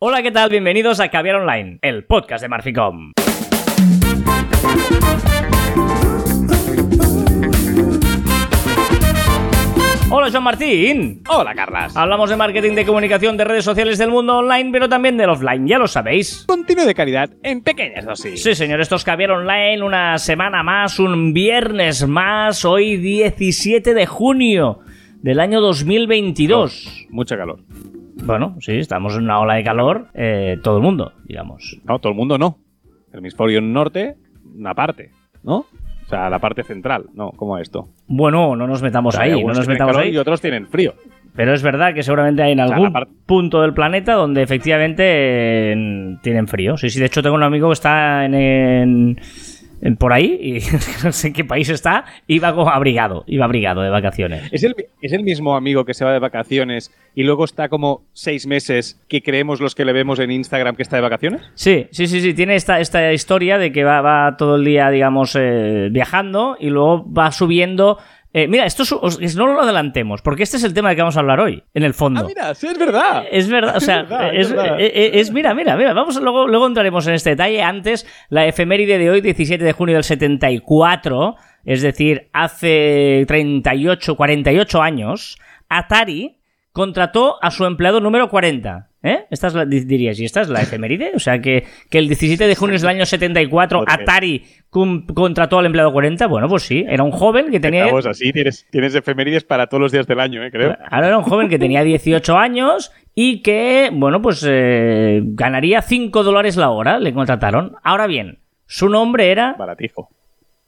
Hola, ¿qué tal? Bienvenidos a Caviar Online, el podcast de Marficom. Hola, Joan Martín. Hola, Carlas. Hablamos de marketing, de comunicación, de redes sociales del mundo online, pero también del offline, ya lo sabéis. Contenido de calidad en pequeñas dosis. Sí, señor, esto es Caviar Online, una semana más, un viernes más, hoy 17 de junio del año 2022. Mucha calor. Bueno, sí, estamos en una ola de calor, eh, todo el mundo, digamos. No, todo el mundo no. El hemisferio norte, una parte, ¿no? O sea, la parte central, ¿no? ¿Cómo esto? Bueno, no nos metamos ahí, no nos metamos calor ahí. Y otros tienen frío. Pero es verdad que seguramente hay en algún punto del planeta donde efectivamente eh, tienen frío. Sí, sí, de hecho tengo un amigo que está en- en por ahí y no sé en qué país está, iba como abrigado, iba abrigado de vacaciones. ¿Es el, ¿Es el mismo amigo que se va de vacaciones y luego está como seis meses que creemos los que le vemos en Instagram que está de vacaciones? Sí, sí, sí, sí, tiene esta, esta historia de que va, va todo el día, digamos, eh, viajando y luego va subiendo... eh, mira, esto es- os- no lo adelantemos, porque este es el tema del que vamos a hablar hoy, en el fondo. Ah, mira, sí, es verdad. Es verdad, o sea, Es verdad, es, es verdad. eh, eh, es- mira, mira, mira, vamos, luego, luego entraremos en este detalle. Antes, la efeméride de hoy, 17 de junio del 74, es decir, hace 38, 48 años, Atari contrató a su empleado número 40. ¿Eh? Esta es la, di- dirías, ¿y esta es la efeméride? O sea, que, que el 17 de junio del año 74 Porque- Atari cum- contrató al empleado 40. Bueno, pues sí, era un joven que tenía... Estamos así, tienes, tienes efemérides para todos los días del año, ¿eh? creo. Ahora era un joven que tenía 18 años y que, bueno, pues eh, ganaría 5 dólares la hora, le contrataron. Ahora bien, su nombre era Baratijo.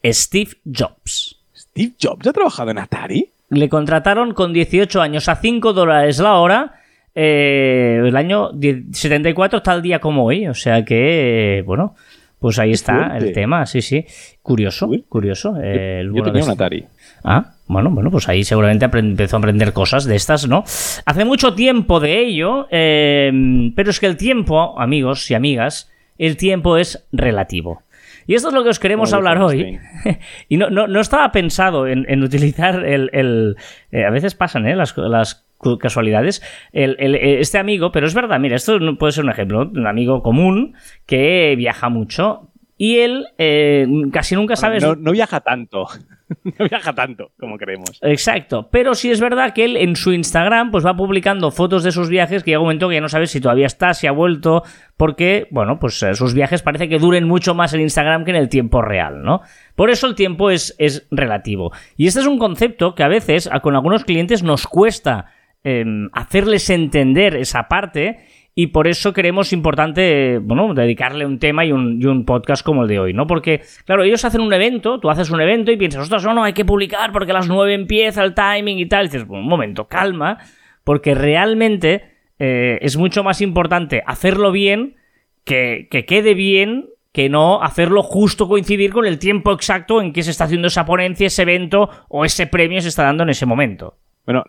Steve Jobs. ¿Steve Jobs ha trabajado en Atari? Le contrataron con 18 años a 5 dólares la hora. eh, el año 10 74 tal día como hoy. O sea que, eh, bueno, pues ahí está el tema. Sí, sí. Curioso, Uy. curioso. eh, Yo de tenía un este- Atari. Ah, bueno, bueno, pues ahí seguramente empezó a aprender cosas de estas, ¿no? Hace mucho tiempo de ello, eh, pero es que el tiempo, amigos y amigas, el tiempo es relativo. Y esto es lo que os queremos hablar hoy. Y no, no, no estaba pensado en, en utilizar el... el- eh, a veces pasan, ¿eh? Las, las casualidades. El- el- eh, este amigo, pero es verdad, mira, esto no- puede ser un ejemplo. Un amigo común que viaja mucho. Y él eh, casi nunca sabes... No, no viaja tanto. no viaja tanto como creemos. Exacto, pero sí es verdad que él en su Instagram pues va publicando fotos de sus viajes que llega un momento que ya no sabes si todavía está, si ha vuelto, porque, bueno, pues eh, sus viajes parece que duren mucho más en Instagram que en el tiempo real, ¿no? Por eso el tiempo es, es relativo. Y este es un concepto que a veces con algunos clientes nos cuesta em, hacerles entender esa parte y por eso creemos importante, bueno, dedicarle un tema y un, y un podcast como el de hoy, ¿no? Porque, claro, ellos hacen un evento, tú haces un evento y piensas, ostras, no, no, hay que publicar porque a las 9 empieza el timing y tal. Dices, un momento, calma, porque realmente eh, es mucho más importante hacerlo bien, que, que quede bien, que no hacerlo justo coincidir con el tiempo exacto en que se está haciendo esa ponencia, ese evento o ese premio se está dando en ese momento. Bueno,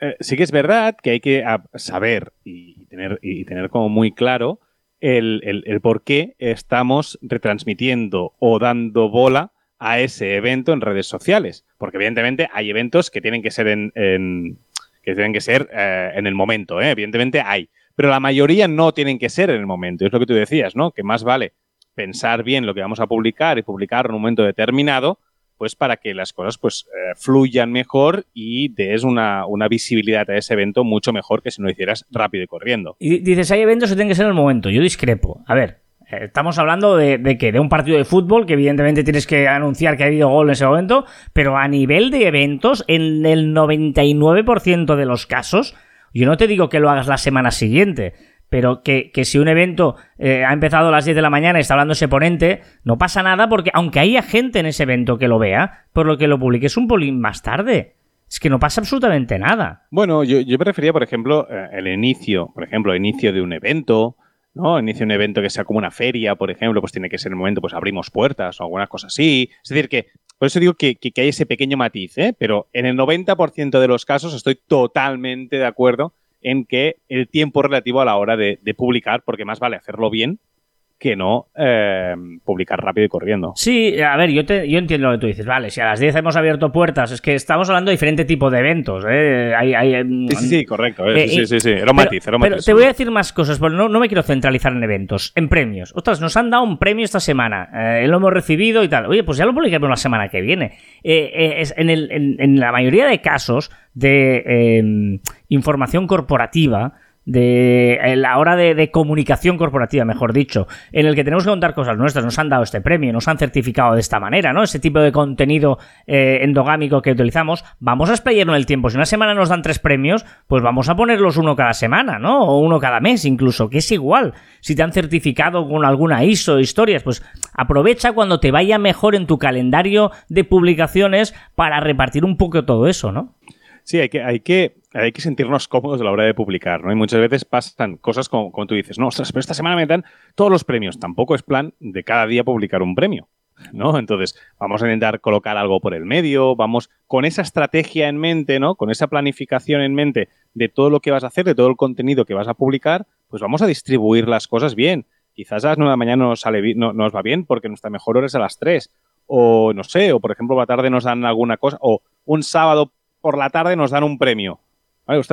eh, sí que es verdad que hay que saber y tener, y tener como muy claro el, el- por qué estamos retransmitiendo o dando bola a ese evento en redes sociales. Porque evidentemente hay eventos que tienen que ser en, en- que tienen que ser eh, en el momento, ¿eh? evidentemente hay. Pero la mayoría no tienen que ser en el momento. Es lo que tú decías, ¿no? Que más vale pensar bien lo que vamos a publicar y publicarlo en un momento determinado, pues para que las cosas pues eh, fluyan mejor y des una, una visibilidad a ese evento mucho mejor que si no lo hicieras rápido y corriendo. Y dices, hay eventos que tienen que ser en el momento. Yo discrepo. A ver, eh, estamos hablando de, de que de un partido de fútbol que evidentemente tienes que anunciar que ha habido gol en ese momento, pero a nivel de eventos, en el 99% de los casos, yo no te digo que lo hagas la semana siguiente, pero que, que si un evento eh, ha empezado a las 10 de la mañana y está hablando ese ponente, no pasa nada porque aunque haya gente en ese evento que lo vea, por lo que lo publiques un polín más tarde. Es que no pasa absolutamente nada. Bueno, yo, yo me refería, por ejemplo, eh, el inicio, por ejemplo, inicio de un evento, ¿no? Inicio de un evento que sea como una feria, por ejemplo, pues tiene que ser el momento, pues abrimos puertas o alguna cosa así. Es decir, que por eso digo que, que- que hay ese pequeño matiz, ¿eh? Pero en el 90% de los casos estoy totalmente de acuerdo en que el tiempo relativo a la hora de, de publicar, porque más vale hacerlo bien que no eh, publicar rápido y corriendo. Sí, a ver, yo, te, yo entiendo lo que tú dices. Vale, si a las 10 hemos abierto puertas, es que estamos hablando de diferente tipo de eventos. ¿eh? Hay, sí, sí, correcto. Eh, sí, sí, sí, Era un matiz, era un Pero te voy a decir más cosas, pero no, no, me quiero centralizar en eventos, en premios. Ostras, nos han dado un premio esta semana, eh, lo hemos recibido y tal. Oye, pues ya lo publicaremos la semana que viene. Es, en, el, en, en, la mayoría de casos de información corporativa, de eh, la hora de, comunicación corporativa, mejor dicho, en el que tenemos que contar cosas nuestras, nos han dado este premio, nos han certificado de esta manera, ¿no? Ese tipo de contenido eh, endogámico que utilizamos, vamos a explayarlo en el tiempo. Si una semana nos dan tres premios, pues vamos a ponerlos uno cada semana, ¿no? O uno cada mes incluso, que es igual. Si te han certificado con alguna ISO, historias, pues aprovecha cuando te vaya mejor en tu calendario de publicaciones para repartir un poco todo eso, ¿no? Sí, hay que, hay que hay que sentirnos cómodos a la hora de publicar, ¿no? Y muchas veces pasan cosas como, tú dices, no, ostras, pero esta semana me dan todos los premios. Tampoco es plan de cada día publicar un premio, ¿no? Entonces, vamos a intentar colocar algo por el medio, vamos con esa estrategia en mente, ¿no? Con esa planificación en mente de todo lo que vas a hacer, de todo el contenido que vas a publicar, pues vamos a distribuir las cosas bien. Quizás a las 9 de la mañana nos, sale, no, nos va bien porque nuestra mejor hora es a las 3. O no sé, o por ejemplo, a la tarde nos dan alguna cosa, o un sábado por la tarde nos dan un premio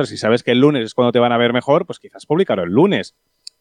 si sabes que el lunes es cuando te van a ver mejor, pues quizás publicarlo el lunes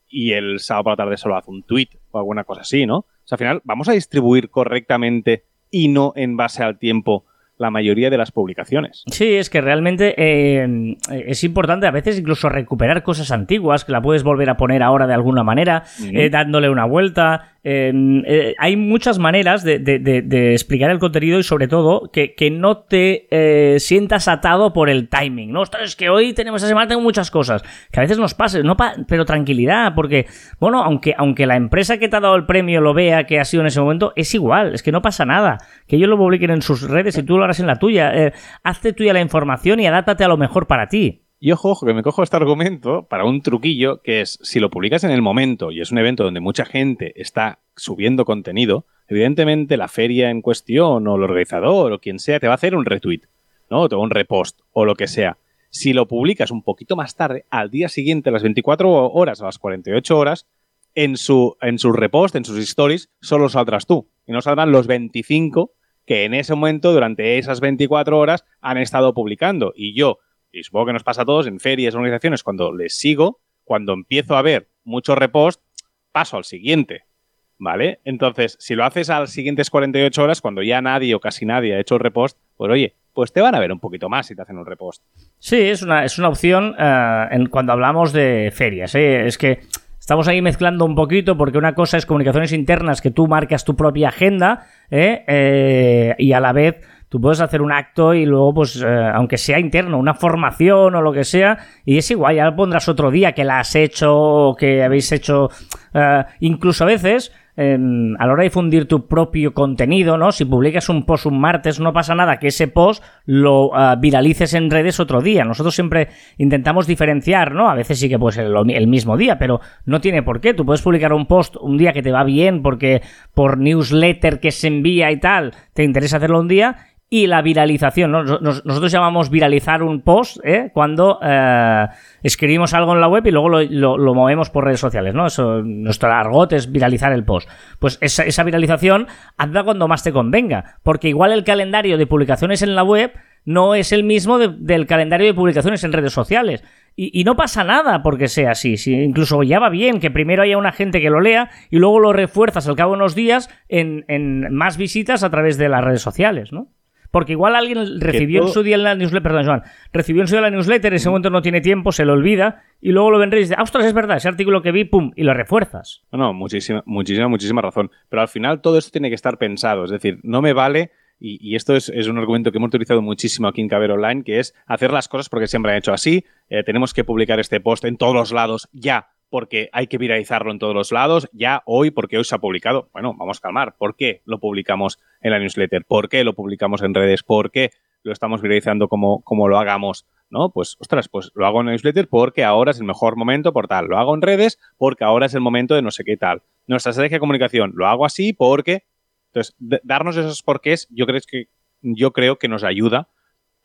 y el sábado por la tarde solo hace un tweet o alguna cosa así, ¿no? O sea, al final vamos a distribuir correctamente y no en base al tiempo la mayoría de las publicaciones. Sí, es que realmente eh, es importante a veces incluso recuperar cosas antiguas que la puedes volver a poner ahora de alguna manera, eh, dándole una vuelta. Eh, hay muchas maneras de, explicar el contenido y sobre todo que, no te eh, sientas atado por el timing. No, es que hoy tenemos esta semana tengo muchas cosas. Que a veces nos pase, no pero tranquilidad, porque, bueno, aunque, aunque la empresa que te ha dado el premio lo vea que ha sido en ese momento, es igual, es que no pasa nada. Que ellos lo publiquen en sus redes y tú lo harás en la tuya. Eh, hazte tuya la información y adáptate a lo mejor para ti. Y ojo, ojo, que me cojo este argumento para un truquillo que es, si lo publicas en el momento y es un evento donde mucha gente está subiendo contenido, evidentemente la feria en cuestión o el organizador o quien sea te va a hacer un retweet, ¿no? O un repost o lo que sea. Si lo publicas un poquito más tarde, al día siguiente, a las 24 horas, a las 48 horas, en su, en su repost, en sus stories, solo saldrás tú. Y no saldrán los 25 que en ese momento, durante esas 24 horas, han estado publicando. Y yo, y supongo que nos pasa a todos en ferias, organizaciones, cuando les sigo, cuando empiezo a ver mucho repost, paso al siguiente. ¿Vale? Entonces, si lo haces a las siguientes 48 horas, cuando ya nadie o casi nadie ha hecho el repost, pues oye, pues te van a ver un poquito más si te hacen un repost. Sí, es una, es una opción eh, cuando hablamos de ferias. ¿eh? Es que estamos ahí mezclando un poquito porque una cosa es comunicaciones internas que tú marcas tu propia agenda ¿eh? y a la vez Tú puedes hacer un acto y luego, pues, eh, aunque sea interno, una formación o lo que sea, y es igual, ya lo pondrás otro día que la has hecho o que habéis hecho, eh, incluso a veces, em, a la hora de difundir tu propio contenido, ¿no? Si publicas un post un martes, no pasa nada que ese post lo eh, viralices en redes otro día. Nosotros siempre intentamos diferenciar, ¿no? A veces sí que puede ser el, mismo día, pero no tiene por qué. Tú puedes publicar un post un día que te va bien porque por newsletter que se envía y tal, te interesa hacerlo un día y la viralización. nosotros llamamos viralizar un post ¿eh? cuando eh, escribimos algo en la web y luego lo, movemos por redes sociales. ¿no? Eso, nuestro argot es viralizar el post. Pues esa, esa viralización hazla cuando más te convenga, porque igual el calendario de publicaciones en la web no es el mismo del calendario de publicaciones en redes sociales. Y, no pasa nada porque sea así. Incluso ya va bien que primero haya una gente que lo lea y luego lo refuerzas al cabo de unos días en, en más visitas a través de las redes sociales, ¿no? Porque igual alguien recibió en su día la newsletter, perdón, Joan, recibió en su día la newsletter, en ese momento no tiene tiempo, se lo olvida, y luego lo vendré y dice, ah, ostras, es verdad, ese artículo que vi, pum, y lo refuerzas. No, no, muchísima, muchísima, muchísima razón. Pero al final todo esto tiene que estar pensado, es decir, no me vale, y, esto es, un argumento que hemos utilizado muchísimo aquí en Caber Online, que es hacer las cosas porque siempre han hecho así, eh, tenemos que publicar este post en todos los lados ya, porque hay que viralizarlo en todos los lados, ya hoy, porque hoy se ha publicado. Bueno, vamos a calmar. ¿Por qué lo publicamos en la newsletter? ¿Por qué lo publicamos en redes? ¿Por qué lo estamos viralizando como, como lo hagamos? ¿No? Pues, ostras, pues lo hago en la newsletter porque ahora es el mejor momento por tal. Lo hago en redes porque ahora es el momento de no sé qué tal. Nuestra estrategia de comunicación, lo hago así porque... Entonces, darnos esos porqués, yo creo que, yo creo que nos ayuda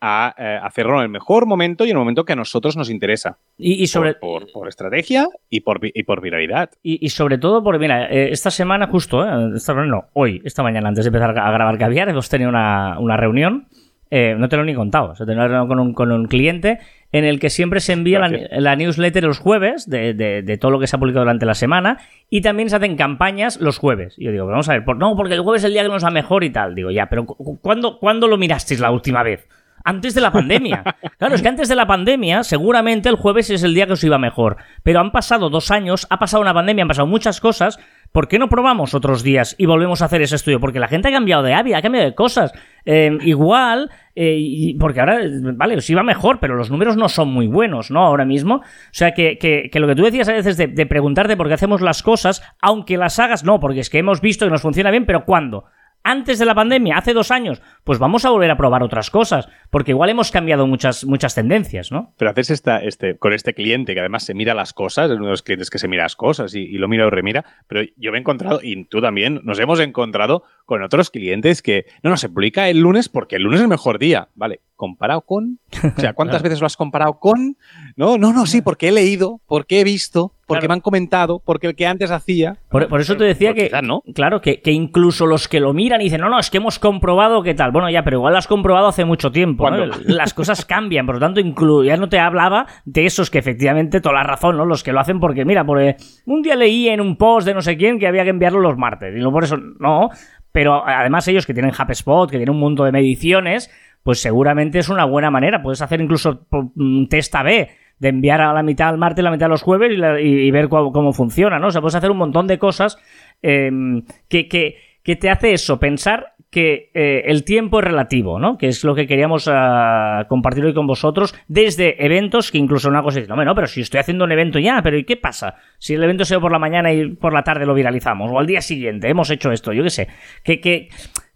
a eh, hacerlo en el mejor momento y en el momento que a nosotros nos interesa. Y, sobre... Por, por, estrategia y por, y por viralidad. Y, sobre todo porque, mira, eh, esta semana justo, eh, esta, no, hoy, esta mañana, antes de empezar a grabar Caviar, hemos tenido una, una reunión eh, no te lo he ni contado. Se tenía con un, con un cliente en el que siempre se envía la, newsletter los jueves de, todo lo que se ha publicado durante la semana y también se hacen campañas los jueves. Y yo digo, vamos a ver, no, porque el jueves es el día que nos va mejor y tal. Digo, ya, pero ¿cuándo, ¿cuándo lo mirasteis la última vez? Antes de la pandemia. Claro, es que antes de la pandemia, seguramente el jueves es el día que os iba mejor. Pero han pasado dos años, ha pasado una pandemia, han pasado muchas cosas. ¿Por qué no probamos otros días y volvemos a hacer ese estudio? Porque la gente ha cambiado de hábito, ha cambiado de cosas. Eh, igual, eh, porque ahora, vale, os iba mejor, pero los números no son muy buenos, ¿no? Ahora mismo. O sea, que, que, lo que tú decías a veces de preguntarte por qué hacemos las cosas, aunque las hagas, no, porque es que hemos visto que nos funciona bien, pero ¿cuándo? Antes de la pandemia, hace dos años, pues vamos a volver a probar otras cosas, porque igual hemos cambiado muchas, muchas tendencias, ¿no? Pero haces esta, este, con este cliente que además se mira las cosas, es uno de los clientes que se mira las cosas y, lo mira o remira, pero yo me he encontrado, y tú también, nos hemos encontrado con otros clientes que, no, no, se publica el lunes porque el lunes es el mejor día, ¿vale? ¿Comparado con? O sea, ¿cuántas veces lo has comparado con? No, no, no, sí, porque he leído, porque he visto, porque me han comentado, porque el que antes hacía. Por, eso te decía que, claro, que, incluso los que lo miran y dicen, no, no, es que hemos comprobado que tal. Bueno, ya, pero igual lo has comprobado hace mucho tiempo. ¿no? Las cosas cambian, por lo tanto, ya no te hablaba de esos que efectivamente, toda la razón, ¿no? Los que lo hacen porque, mira, porque un día leí en un post de no sé quién que había que enviarlo los martes. Y no por eso, no. Pero además ellos que tienen HubSpot, que tienen un mundo de mediciones, pues seguramente es una buena manera. Puedes hacer incluso un test A-B de enviar a la mitad al martes, la mitad a los jueves y, ver cómo, funciona, ¿no? O sea, puedes hacer un montón de cosas em, que, que, te hace eso, pensar que eh, el tiempo es relativo, ¿no? Que es lo que queríamos uh, compartir hoy con vosotros desde eventos que incluso una cosa dice, no, pero si estoy haciendo un evento ya, pero ¿y qué pasa? Si el evento se por la mañana y por la tarde lo viralizamos, o al día siguiente hemos hecho esto, yo qué sé, que, que,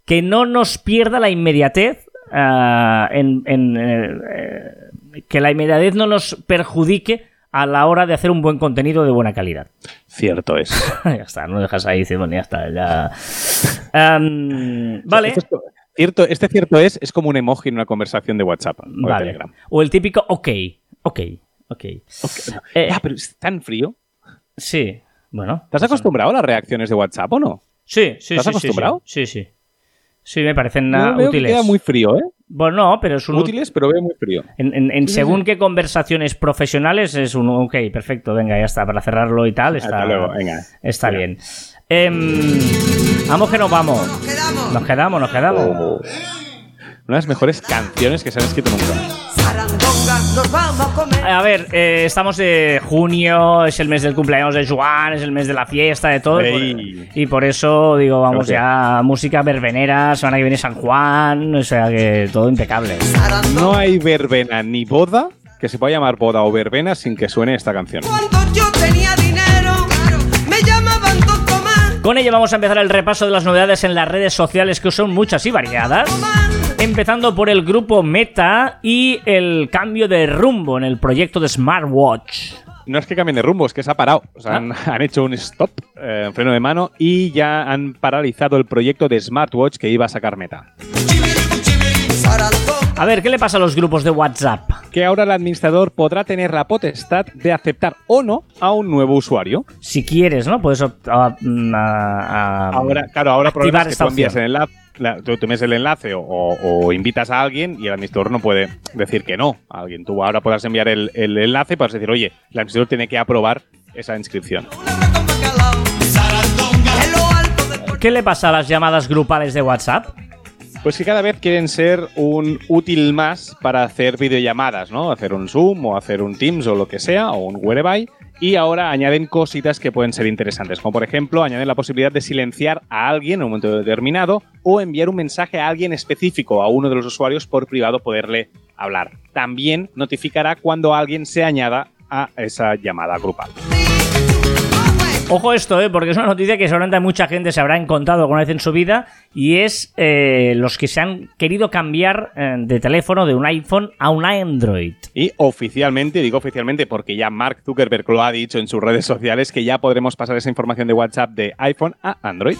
que no nos pierda la inmediatez uh, en, en eh, que la inmediatez no nos perjudique a la hora de hacer un buen contenido de buena calidad. Cierto es. ya está, no dejas ahí, bueno, ya está, ya. Em, vale. cierto, este cierto es, es como un emoji en una conversación de WhatsApp o Telegram. O el típico ok, ok, ok. Eh, ah, pero es tan frío. Sí, bueno. ¿Te has acostumbrado a las reacciones de WhatsApp o no? Sí, sí, ¿Te has acostumbrado? Sí, sí. Sí, me parecen veo útiles. Que queda muy frío, ¿eh? Bueno, no, pero es un... Útiles, pero veo muy frío. En, según qué conversaciones profesionales es un... Ok, perfecto, venga, ya está, para cerrarlo y tal, está, luego, venga. está bien. Em, vamos que nos vamos. Nos quedamos, nos quedamos. Oh. Una de las mejores canciones que se han escrito nunca. A ver, eh, estamos de junio, es el mes del cumpleaños de Juan, es el mes de la fiesta, de todo. Y por eso, digo, vamos ya, música verbenera, semana que viene San Juan, o sea que todo impecable. No hay verbena ni boda que se pueda llamar boda o verbena sin que suene esta canción. Con ella vamos a empezar el repaso de las novedades en las redes sociales que son muchas y variadas empezando por el grupo Meta y el cambio de rumbo en el proyecto de Smartwatch. No es que cambien de rumbo, es que se ha parado. O sea, han, ah. hecho un stop, eh, freno de mano, y ya han paralizado el proyecto de Smartwatch que iba a sacar Meta. A ver, ¿qué le pasa a los grupos de WhatsApp? Que ahora el administrador podrá tener la potestad de aceptar o no a un nuevo usuario. Si quieres, ¿no? Puedes mm, ahora, claro, ahora activar es que tú envías el tú, el enlace o, invitas a alguien y el administrador no puede decir que no a alguien. Tú ahora puedas enviar el, el enlace y puedes decir, oye, el administrador tiene que aprobar esa inscripción. ¿Qué le pasa a las llamadas grupales de WhatsApp? Pues que cada vez quieren ser un útil más para hacer videollamadas, ¿no? Hacer un Zoom o hacer un Teams o lo que sea, o un Whereby. Y ahora añaden cositas que pueden ser interesantes, como por ejemplo añaden la posibilidad de silenciar a alguien en un momento determinado o enviar un mensaje a alguien específico, a uno de los usuarios por privado poderle hablar. También notificará cuando alguien se añada a esa llamada grupal. Ojo esto, ¿eh? porque es una noticia que seguramente mucha gente se habrá encontrado alguna vez en su vida y es eh, los que se han querido cambiar eh, de teléfono de un iPhone a un Android. Y oficialmente, digo oficialmente porque ya Mark Zuckerberg lo ha dicho en sus redes sociales, que ya podremos pasar esa información de WhatsApp de iPhone a Android.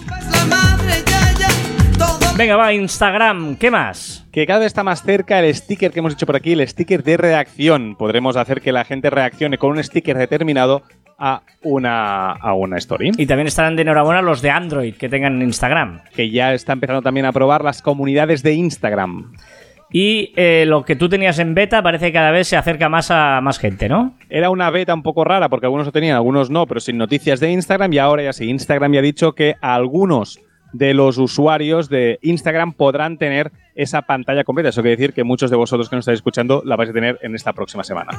Venga, va, Instagram, ¿qué más? Que cada vez está más cerca el sticker que hemos hecho por aquí, el sticker de reacción. Podremos hacer que la gente reaccione con un sticker determinado a una, a una story. Y también estarán de enhorabuena los de Android que tengan Instagram. Que ya está empezando también a probar las comunidades de Instagram. Y eh, lo que tú tenías en beta parece que cada vez se acerca más a más gente, ¿no? Era una beta un poco rara porque algunos lo tenían, algunos no, pero sin noticias de Instagram y ahora ya sí, Instagram ya ha dicho que algunos de los usuarios de Instagram podrán tener esa pantalla completa. Eso quiere decir que muchos de vosotros que nos estáis escuchando la vais a tener en esta próxima semana.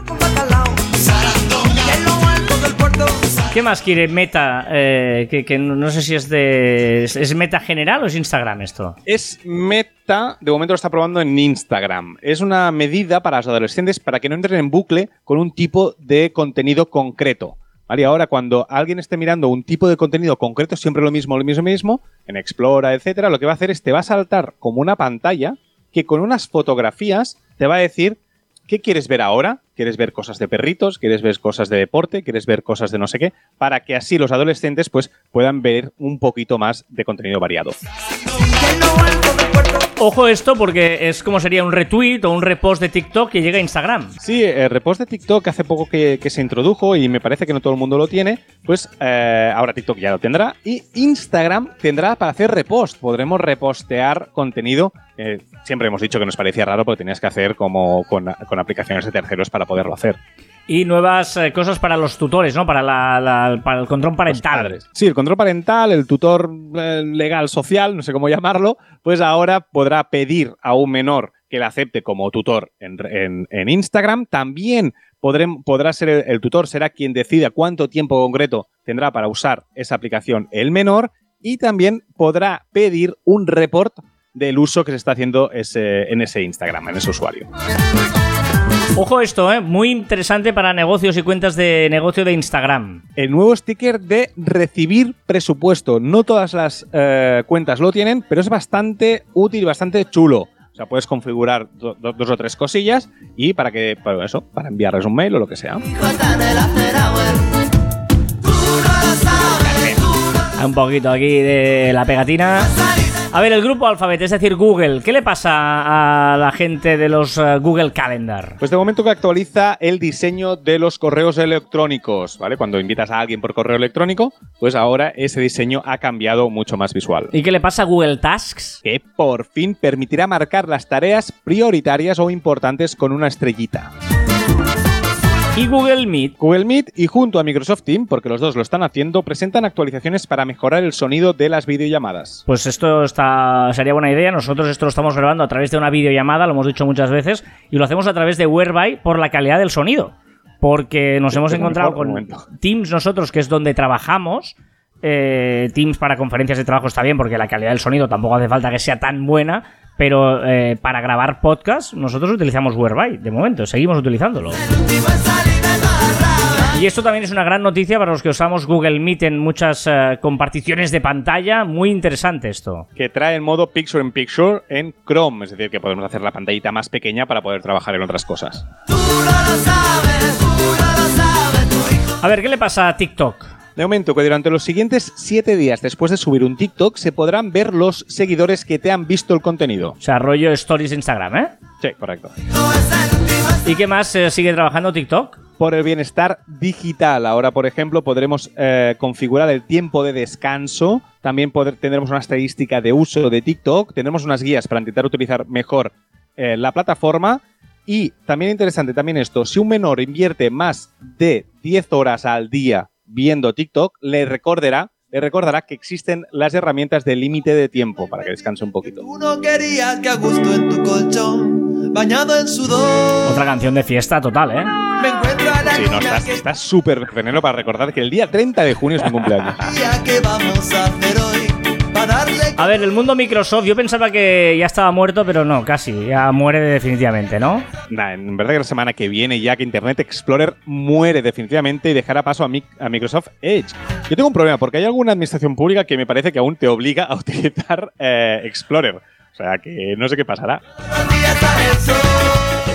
¿Qué más quiere Meta? Eh, que, que no sé si es de. ¿Es Meta general o es Instagram esto? Es Meta, de momento lo está probando en Instagram. Es una medida para los adolescentes para que no entren en bucle con un tipo de contenido concreto. ¿Vale? Y ahora, cuando alguien esté mirando un tipo de contenido concreto, siempre lo mismo, lo mismo, lo mismo, en Explora, etcétera, lo que va a hacer es te va a saltar como una pantalla que con unas fotografías te va a decir qué quieres ver ahora. ¿Quieres ver cosas de perritos? ¿Quieres ver cosas de deporte? ¿Quieres ver cosas de no sé qué? Para que así los adolescentes pues puedan ver un poquito más de contenido variado. Ojo esto porque es como sería un retweet o un repost de TikTok que llega a Instagram. Sí, el repost de TikTok hace poco que, que se introdujo y me parece que no todo el mundo lo tiene, pues eh, ahora TikTok ya lo tendrá y Instagram tendrá para hacer repost. Podremos repostear contenido. Eh, siempre hemos dicho que nos parecía raro porque tenías que hacer como con, con aplicaciones de terceros para poderlo hacer. Y nuevas eh, cosas para los tutores, ¿no? Para, la- la- para el control parental. Sí, el control parental, el tutor eh, legal social, no sé cómo llamarlo, pues ahora podrá pedir a un menor que le acepte como tutor en, en- en Instagram. También podrá ser el, el tutor, será quien decida cuánto tiempo concreto tendrá para usar esa aplicación el menor. Y también podrá pedir un report del uso que se está haciendo ese- en ese Instagram, en ese usuario. Ojo esto, ¿eh? Muy interesante para negocios y cuentas de negocio de Instagram. el nuevo sticker de recibir presupuesto. No todas las eh, cuentas lo tienen, pero es bastante útil, bastante chulo. O sea, puedes configurar do- do- dos o tres cosillas y para que, para eso, para enviarles un mail o lo que sea. Hay un poquito aquí de la pegatina. A ver, el grupo Alphabet, es decir, Google. ¿Qué le pasa a la gente de los eh, Google Calendar? Pues de momento que actualiza el diseño de los correos electrónicos, ¿vale? Cuando invitas a alguien por correo electrónico, pues ahora ese diseño ha cambiado mucho más visual. ¿Y qué le pasa a Google Tasks? Que por fin permitirá marcar las tareas prioritarias o importantes con una estrellita. Y Google Meet. Google Meet y junto a Microsoft Team, porque los dos lo están haciendo, presentan actualizaciones para mejorar el sonido de las videollamadas. Pues esto está, sería buena idea. Nosotros esto lo estamos grabando a través de una videollamada, lo hemos dicho muchas veces, y lo hacemos a través de Whereby por la calidad del sonido. Porque nos hemos es lo encontrado con momento. Teams nosotros, que es donde trabajamos. eh, Teams para conferencias de trabajo está bien porque la calidad del sonido tampoco hace falta que sea tan buena, pero eh, para grabar podcast nosotros utilizamos Whereby, de momento, seguimos utilizándolo. Y esto también es una gran noticia para los que usamos Google Meet en muchas eh, comparticiones de pantalla, muy interesante esto. Que trae el modo Picture in Picture en Chrome, es decir, que podemos hacer la pantallita más pequeña para poder trabajar en otras cosas. A ver, ¿qué le pasa a TikTok? De momento que durante los siguientes 7 días después de subir un TikTok se podrán ver los seguidores que te han visto el contenido. O sea, rollo Stories Instagram, ¿eh? Sí, correcto. ¿Y qué más eh, sigue trabajando TikTok? Por el bienestar digital. Ahora, por ejemplo, podremos eh, configurar el tiempo de descanso. También poder- tendremos una estadística de uso de TikTok. Tendremos unas guías para intentar utilizar mejor eh, la plataforma. Y también interesante también esto, si un menor invierte más de 10 horas al día viendo TikTok, le recordará, le recordará que existen las herramientas de límite de tiempo para que descanse un poquito. Tú no querías que a gusto en tu colchón, bañado en sudor, Otra canción de fiesta total, ¿eh? Sí, no, estás súper veneno para recordar que el día 30 de junio es mi cumpleaños. vamos a hacer hoy, para darle A ver, el mundo Microsoft, yo pensaba que ya estaba muerto, pero no, casi, ya muere definitivamente, ¿no? Nah, en verdad que la semana que viene ya que Internet Explorer muere definitivamente y dejará paso a, Mi- a Microsoft Edge. Yo tengo un problema porque hay alguna administración pública que me parece que aún te obliga a utilizar eh, Explorer. O sea que no sé qué pasará.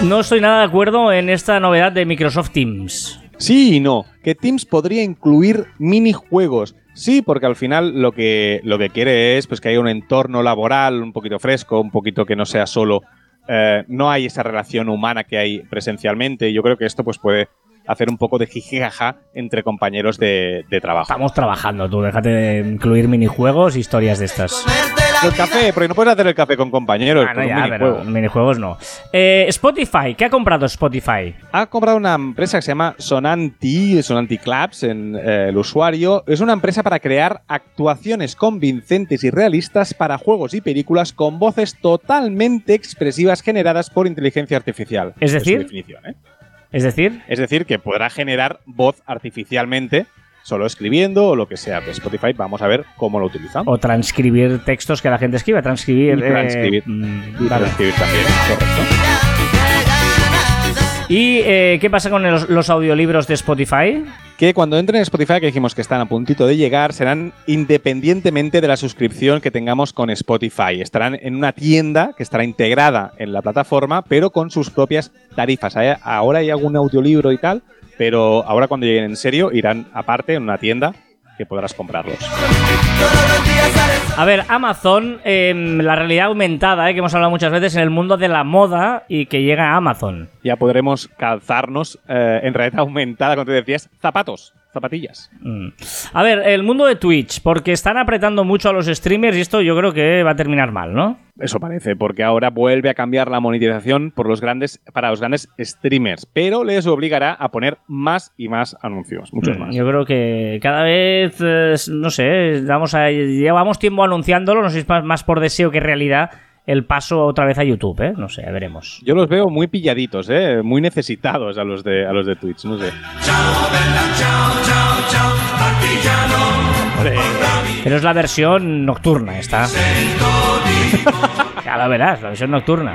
No estoy nada de acuerdo en esta novedad de Microsoft Teams. Sí y no, que Teams podría incluir minijuegos. Sí, porque al final lo que, lo que quiere es pues, que haya un entorno laboral un poquito fresco, un poquito que no sea solo... eh, no hay esa relación humana que hay presencialmente. Yo creo que esto pues, puede hacer un poco de jijijaja entre compañeros de, de trabajo. Estamos trabajando, tú. Déjate de incluir minijuegos, historias de estas. El café, porque no puedes hacer el café con compañeros. Ah, no, con un ya, minijuego. pero minijuegos no. Eh, Spotify, ¿qué ha comprado Spotify? Ha comprado una empresa que se llama Sonanti, Sonanti Clubs en eh, el usuario. Es una empresa para crear actuaciones convincentes y realistas para juegos y películas con voces totalmente expresivas generadas por inteligencia artificial. Es su decir- definición, ¿eh? Es decir, Es decir, que podrá generar voz artificialmente solo escribiendo o lo que sea. Pues Spotify, vamos a ver cómo lo utilizan. o transcribir textos que la gente escriba, transcribir. Y transcribir. eh, mm, Y vale. transcribir también, correcto. ¿Y eh, qué pasa con los, los audiolibros de Spotify? que cuando entren en Spotify, que dijimos que están a puntito de llegar, serán independientemente de la suscripción que tengamos con Spotify. Estarán en una tienda que estará integrada en la plataforma, pero con sus propias tarifas. Ahora hay algún audiolibro y tal, pero ahora cuando lleguen en serio irán aparte en una tienda que podrás comprarlos. A ver, Amazon, eh, la realidad aumentada, eh, que hemos hablado muchas veces en el mundo de la moda y que llega a Amazon. Ya podremos calzarnos eh, en realidad aumentada, como te decías, zapatos, zapatillas. Mm. A ver, el mundo de Twitch, porque están apretando mucho a los streamers y esto yo creo que va a terminar mal, ¿no? Eso parece, porque ahora vuelve a cambiar la monetización por los grandes, para los grandes streamers, pero les obligará a poner más y más anuncios, muchos más. Mm, Yo creo que cada vez, eh, no sé, vamos a, llevamos tiempo anunciándolo, no sé si es más, más por deseo que realidad, el paso otra vez a YouTube, ¿eh? No sé, veremos. Yo los veo muy pilladitos, ¿eh? muy necesitados a los de, a los de Twitch, no sé. Pero es la versión nocturna, esta. ya lo verás, la versión nocturna.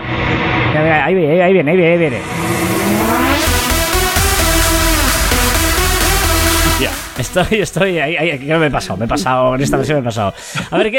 Ahí viene, ahí viene, ahí viene, ahí viene. Estoy, estoy, ahí, ahí, creo me he pasado, me he pasado, en esta versión me he pasado. A ver,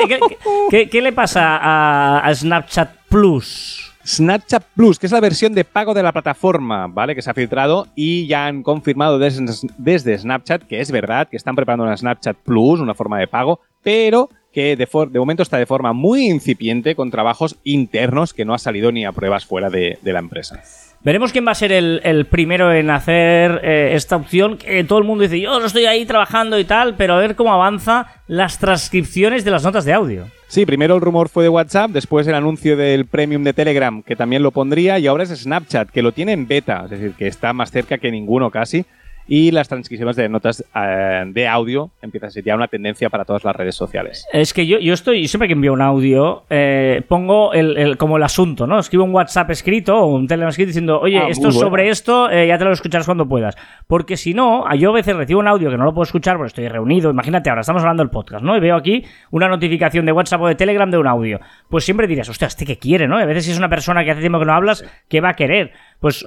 ¿qué, qué, le pasa a, a Snapchat Plus? Snapchat Plus, que es la versión de pago de la plataforma, ¿vale? Que se ha filtrado y ya han confirmado desde, Snapchat que es verdad que están preparando una Snapchat Plus, una forma de pago, pero que de, de momento está de forma muy incipiente con trabajos internos que no ha salido ni a pruebas fuera de la empresa. Veremos quién va a ser el, primero en hacer eh, esta opción. Que todo el mundo dice, yo no estoy ahí trabajando y tal, pero a ver cómo avanza las transcripciones de las notas de audio. Sí, primero el rumor fue de WhatsApp, después el anuncio del Premium de Telegram, que también lo pondría, y ahora es Snapchat, que lo tiene en beta, es decir, que está más cerca que ninguno casi. Y las transcripciones de notas eh, de audio empieza a ser ya una tendencia para todas las redes sociales. Es que yo, yo estoy, siempre que envío un audio, eh, pongo el, el- como el asunto, ¿no? Escribo un WhatsApp escrito o un Telegram escrito diciendo, oye, Ah, esto es bueno. sobre esto, eh, ya te lo escucharás cuando puedas. Porque si no, yo a veces recibo un audio que no lo puedo escuchar porque estoy reunido. Imagínate, ahora estamos hablando del podcast, ¿no? Y veo aquí una notificación de WhatsApp o de Telegram de un audio. Pues siempre dirás, hostia, ¿este qué quiere, no? Y a veces si es una persona que hace tiempo que no hablas, ¿qué va a querer? Pues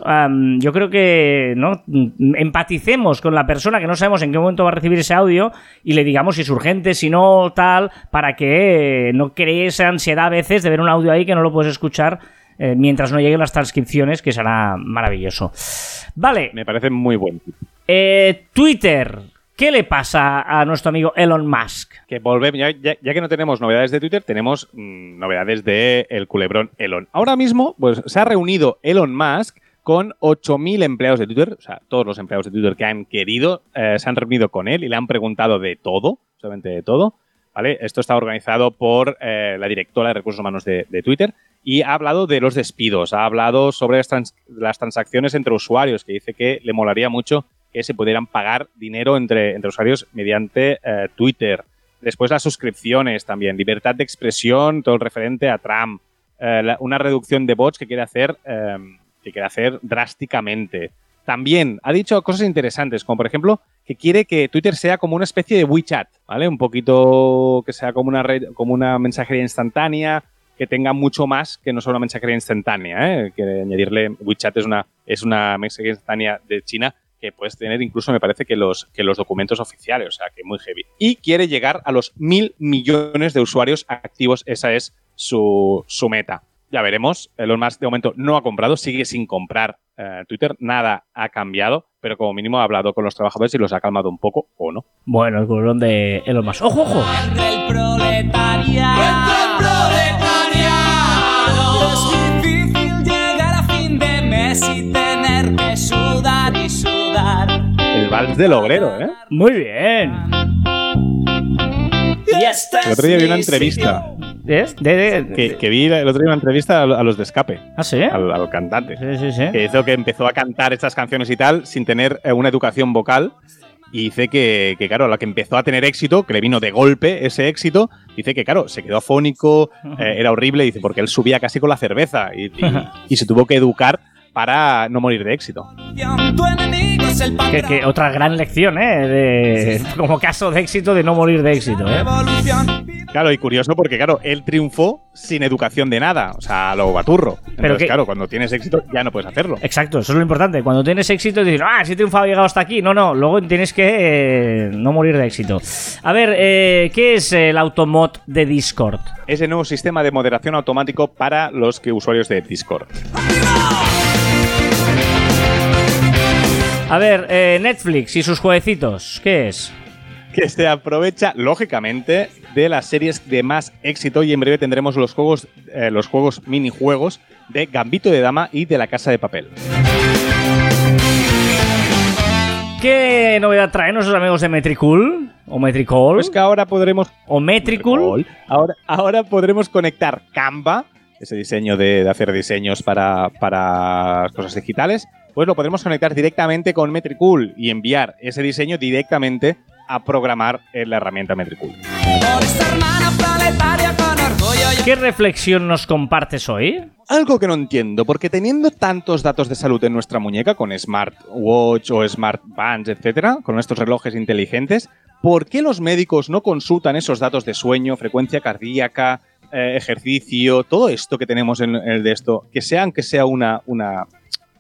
yo creo que, ¿no? Empaticemos con la persona que no sabemos en qué momento va a recibir ese audio y le digamos si es urgente, si no, tal, para que no cree esa ansiedad a veces de ver un audio ahí que no lo puedes escuchar eh, mientras no lleguen las transcripciones, que será maravilloso. Vale, Me parece muy buen eh, Twitter. ¿Qué le pasa a nuestro amigo Elon Musk? Que volvemos, ya, ya- ya que no tenemos novedades de Twitter, tenemos mm, novedades de el culebrón Elon. Ahora mismo, pues se ha reunido Elon Musk con 8.000 empleados de Twitter, o sea, todos los empleados de Twitter que han querido, eh, se han reunido con él y le han preguntado de todo, solamente de todo, ¿vale? Esto está organizado por eh, la directora de recursos humanos de, Twitter y ha hablado de los despidos, ha hablado sobre las, trans- las transacciones entre usuarios, que dice que le molaría mucho que se pudieran pagar dinero entre, usuarios mediante eh, Twitter. Después las suscripciones también, libertad de expresión, todo el referente a Trump, una reducción de bots que quiere hacer, eh, que quiere hacer drásticamente. También ha dicho cosas interesantes, como por ejemplo que quiere que Twitter sea como una especie de WeChat, ¿vale? Un poquito que sea como una red, como una mensajería instantánea, que tenga mucho más que no solo una mensajería instantánea, ¿eh? Que añadirle WeChat es una, es una mensajería instantánea de China que puedes tener incluso, me parece, que los, que los documentos oficiales, o sea, que muy heavy. Y quiere llegar a los mil millones de usuarios activos, esa es su, su meta. Ya veremos, Elon Musk de momento no ha comprado, sigue sin comprar eh, Twitter nada ha cambiado, pero como mínimo ha hablado con los trabajadores y los ha calmado un poco o no. Bueno, el culebrón de Elon Musk. ¡Ojo, ojo! el proletariado. Es difícil llegar a fin de mes y tener que sudar y sudar. El vals del obrero, ¿eh? Muy bien. Y El otro día vi una entrevista ¿Es? De, de- que, que vi el otro día una entrevista a, a los de Escape, ¿Ah, sí? al, al cantante. Sí, sí, sí. que hizo que empezó a cantar estas canciones y tal sin tener eh, una educación vocal. Y dice que, que, claro, la que empezó a tener éxito, que le vino de golpe ese éxito, dice que, claro, se quedó afónico, eh, era horrible, dice, porque él subía casi con la cerveza y, y- y se tuvo que educar para no morir de éxito. Que, que otra gran lección, ¿eh? De, como caso de éxito de no morir de éxito, ¿eh? Claro, y curioso porque, claro, él triunfó sin educación de nada, o sea, lo baturro. Entonces, que- claro, cuando tienes éxito ya no puedes hacerlo. Exacto, eso es lo importante. Cuando tienes éxito, dices, ah, si he triunfado, he llegado hasta aquí. No, no, luego tienes que eh, no morir de éxito. A ver, eh, ¿qué es el automod de Discord? Es el nuevo sistema de moderación automático para los que usuarios de Discord. A ver, eh, Netflix y sus jueguecitos, ¿qué es? que se aprovecha, lógicamente, de las series de más éxito y en breve tendremos los juegos, eh, los juegos minijuegos de Gambito de Dama y de La Casa de Papel. ¿Qué novedad traen nuestros amigos de Metricool? ¿O Metricool? Pues que ahora podremos... ¿O Metricool? Ahora, ahora podremos conectar Canva, ese diseño de, de hacer diseños para, para cosas digitales, pues lo podremos conectar directamente con Metricool y enviar ese diseño directamente a programar en la herramienta Metricool. ¿Qué reflexión nos compartes hoy? Algo que no entiendo, porque teniendo tantos datos de salud en nuestra muñeca, con smartwatch o smartbands, etcétera, con estos relojes inteligentes, ¿por qué los médicos no consultan esos datos de sueño, frecuencia cardíaca, eh, ejercicio, todo esto que tenemos en el de esto, que sea aunque sea una, una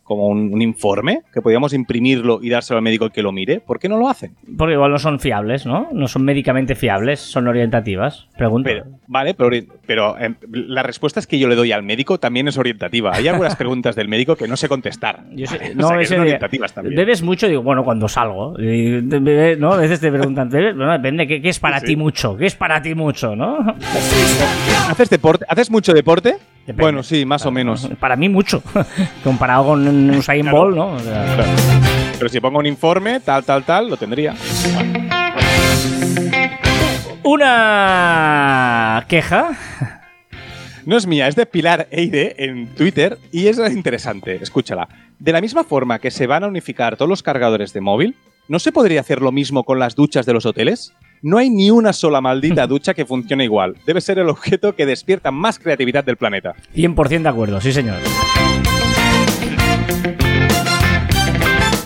como un, un informe, que podíamos imprimirlo y dárselo al médico y que lo mire? ¿Por qué no lo hacen? Porque igual no son fiables, ¿no? No son médicamente fiables, son orientativas. Pregunto. Pero, vale, pero, pero, eh, la respuesta es que yo le doy al médico también es orientativa. Hay algunas preguntas del médico que no sé contestar. Yo sé- O no, sea, que son orientativas también. Bebes mucho, digo, bueno, cuando salgo. Y, de- bebe- ¿no? A veces te preguntan, ¿bebes? Bueno, depende, ¿qué, qué es para Sí, ti sí. mucho? ¿Qué es para ti mucho, no? ¿Haces deporte? ¿Haces mucho deporte? Depende. Bueno, sí, más o menos. Para mí mucho. Comparado con Usain Claro. Bolt, ¿no? O sea, Claro. Pero si pongo un informe, tal, tal, tal, lo tendría. Una queja. No es mía, es de Pilar Eide en Twitter y es interesante, escúchala. De la misma forma que se van a unificar todos los cargadores de móvil, ¿no se podría hacer lo mismo con las duchas de los hoteles? No hay ni una sola maldita ducha que funcione igual. Debe ser el objeto que despierta más creatividad del planeta. 100% de acuerdo, sí, señor.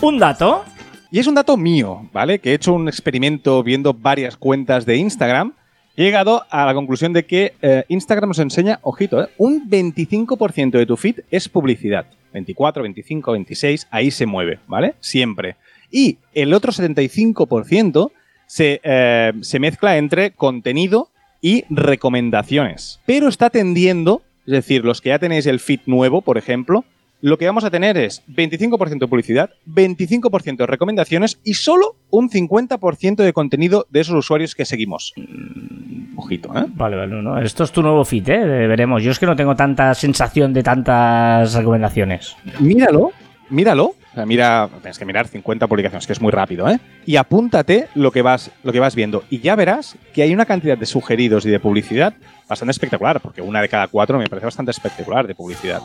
Un dato. Y es un dato mío, ¿vale? Que he hecho un experimento viendo varias cuentas de Instagram. He llegado a la conclusión de que eh, Instagram nos enseña, ojito, ¿eh? un 25% de tu feed es publicidad. 24, 25, 26, ahí se mueve, ¿vale? Siempre. Y el otro 75% se, eh, se mezcla entre contenido y recomendaciones. Pero está tendiendo, es decir, los que ya tenéis el feed nuevo, por ejemplo, lo que vamos a tener es 25% de publicidad, 25% de recomendaciones y solo un 50% de contenido de esos usuarios que seguimos. Mm, Ojito, ¿eh? Vale, vale, no, no. Esto es tu nuevo fit, ¿eh? Veremos. Yo es que no tengo tanta sensación de tantas recomendaciones. Míralo, míralo. Mira, tienes que mirar 50 publicaciones, que es muy rápido, ¿eh? Y apúntate lo que vas, lo que vas viendo. Y ya verás que hay una cantidad de sugeridos y de publicidad bastante espectacular, porque una de cada cuatro me parece bastante espectacular de publicidad.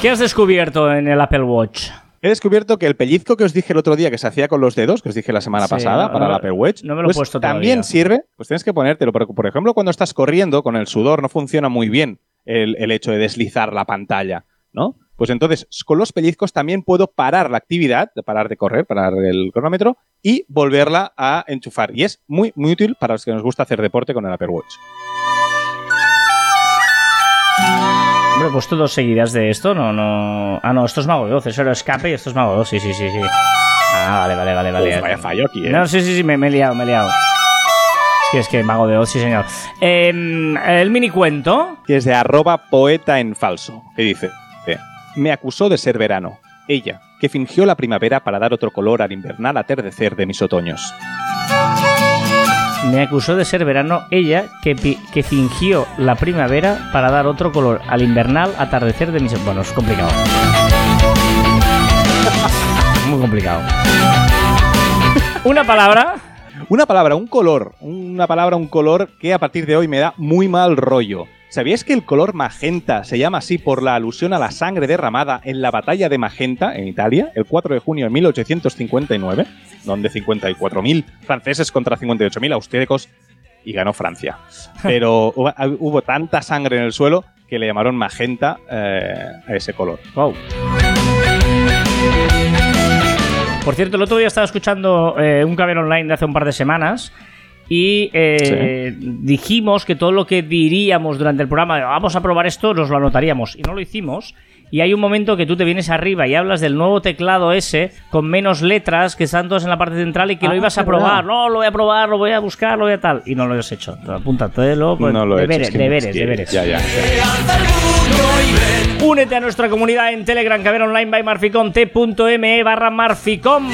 ¿Qué has descubierto en el Apple Watch? He descubierto que el pellizco que os dije el otro día que se hacía con los dedos, que os dije la semana Sí, pasada no, para el Apple Watch, no me lo he pues puesto también todavía. sirve, pues tienes que ponértelo, porque por ejemplo cuando estás corriendo con el sudor no funciona muy bien el, el hecho de deslizar la pantalla, ¿no? Pues entonces con los pellizcos también puedo parar la actividad, parar de correr, parar el cronómetro y volverla a enchufar. Y es muy, muy útil para los que nos gusta hacer deporte con el Apple Watch. Hombre, he puesto dos seguidas de esto, no, no. Ah, no, esto es Mago 12, eso era escape y esto es Mago 2, sí, sí, sí, sí. Ah, vale, vale, vale, vale. Uf, vaya fallo aquí, ¿eh? No, sí, sí, sí, me, me he liado, me he liado. Es Sí, es que Mago de Oz, sí, señor. Em, el mini cuento. que es de arroba poeta en falso, que dice, eh, me acusó de ser verano, ella, que fingió la primavera para dar otro color al invernal atardecer de mis otoños. Me acusó de ser verano ella que, que fingió la primavera para dar otro color al invernal atardecer de mis... Bueno, es complicado. Muy complicado. Una palabra. Una palabra, un color, una palabra, un color que a partir de hoy me da muy mal rollo. ¿Sabíais que el color magenta se llama así por la alusión a la sangre derramada en la batalla de Magenta en Italia el 4 de junio de 1859, donde 54.000 franceses contra 58.000 austríacos y ganó Francia? Pero hubo, hubo tanta sangre en el suelo que le llamaron magenta eh, a ese color. Wow. Por cierto, el otro día estaba escuchando eh, un caber online de hace un par de semanas y eh, dijimos que todo lo que diríamos durante el programa, vamos a probar esto, nos lo anotaríamos y no lo hicimos. Y hay un momento que tú te vienes arriba y hablas del nuevo teclado ese con menos letras que están todas en la parte central y que lo Ah, ibas a verdad. probar. No, lo voy a probar, lo voy a buscar, lo voy a tal. Y no lo has hecho. Apúntatelo. pues, no lo he hecho, deberes, es que deberes, es que- deberes. Ya, ya. Únete a nuestra comunidad en Telegram, Caber Online by Marficom, t.me barra Marficom.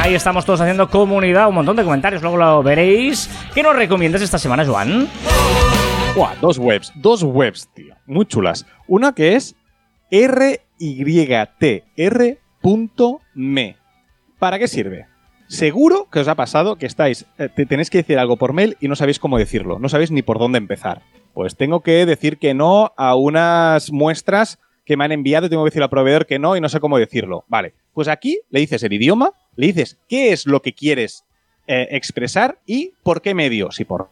Ahí estamos todos haciendo comunidad, un montón de comentarios, luego lo veréis. ¿Qué nos recomiendas esta semana, Joan? Buah, dos webs, dos webs, tío. Muy chulas. Una que es rytr.me. ¿Para qué sirve? Seguro que os ha pasado que estáis, eh, te tenéis que decir algo por mail y no sabéis cómo decirlo, no sabéis ni por dónde empezar. Pues tengo que decir que no a unas muestras que me han enviado, tengo que decir al proveedor que no y no sé cómo decirlo. Vale, pues aquí le dices el idioma, le dices qué es lo que quieres eh, expresar y por qué medio, si por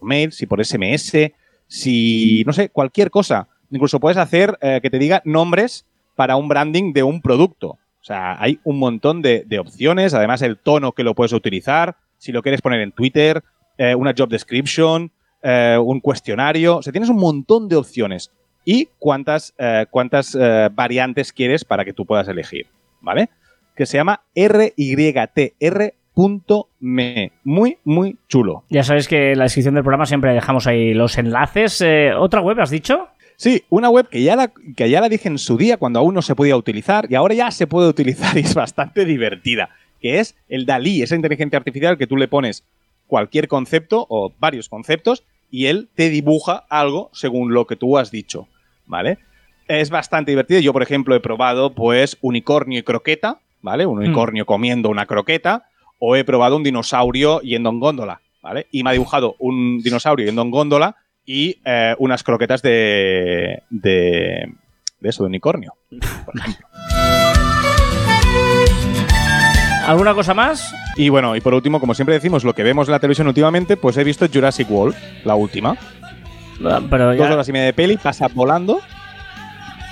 mail, si por SMS, si, no sé, cualquier cosa. Incluso puedes hacer eh, que te diga nombres para un branding de un producto. O sea, hay un montón de, opciones, además el tono que lo puedes utilizar, si lo quieres poner en Twitter, eh, una job description, eh, un cuestionario, o sea, tienes un montón de opciones. Y cuántas, cuántas variantes quieres para que tú puedas elegir, ¿vale? Que se llama rytr.me. Muy, muy chulo. Ya sabéis que en la descripción del programa siempre dejamos ahí los enlaces. ¿Otra web has dicho? Sí, una web que ya, la, que ya la dije en su día cuando aún no se podía utilizar y ahora ya se puede utilizar y es bastante divertida, que es el Dalí, esa inteligencia artificial que tú le pones cualquier concepto o varios conceptos y él te dibuja algo según lo que tú has dicho, ¿vale? Es bastante divertido. Yo, por ejemplo, he probado pues unicornio y croqueta, ¿vale? Un unicornio comiendo una croqueta o he probado un dinosaurio yendo en góndola, ¿vale? Y me ha dibujado un dinosaurio yendo en góndola y eh, unas croquetas de, de, de eso, de unicornio, por ejemplo. ¿Alguna cosa más? Y bueno, y por último, como siempre decimos, lo que vemos en la televisión últimamente, pues he visto Jurassic World, la última. Ah, Dos horas y media de peli, pasa volando.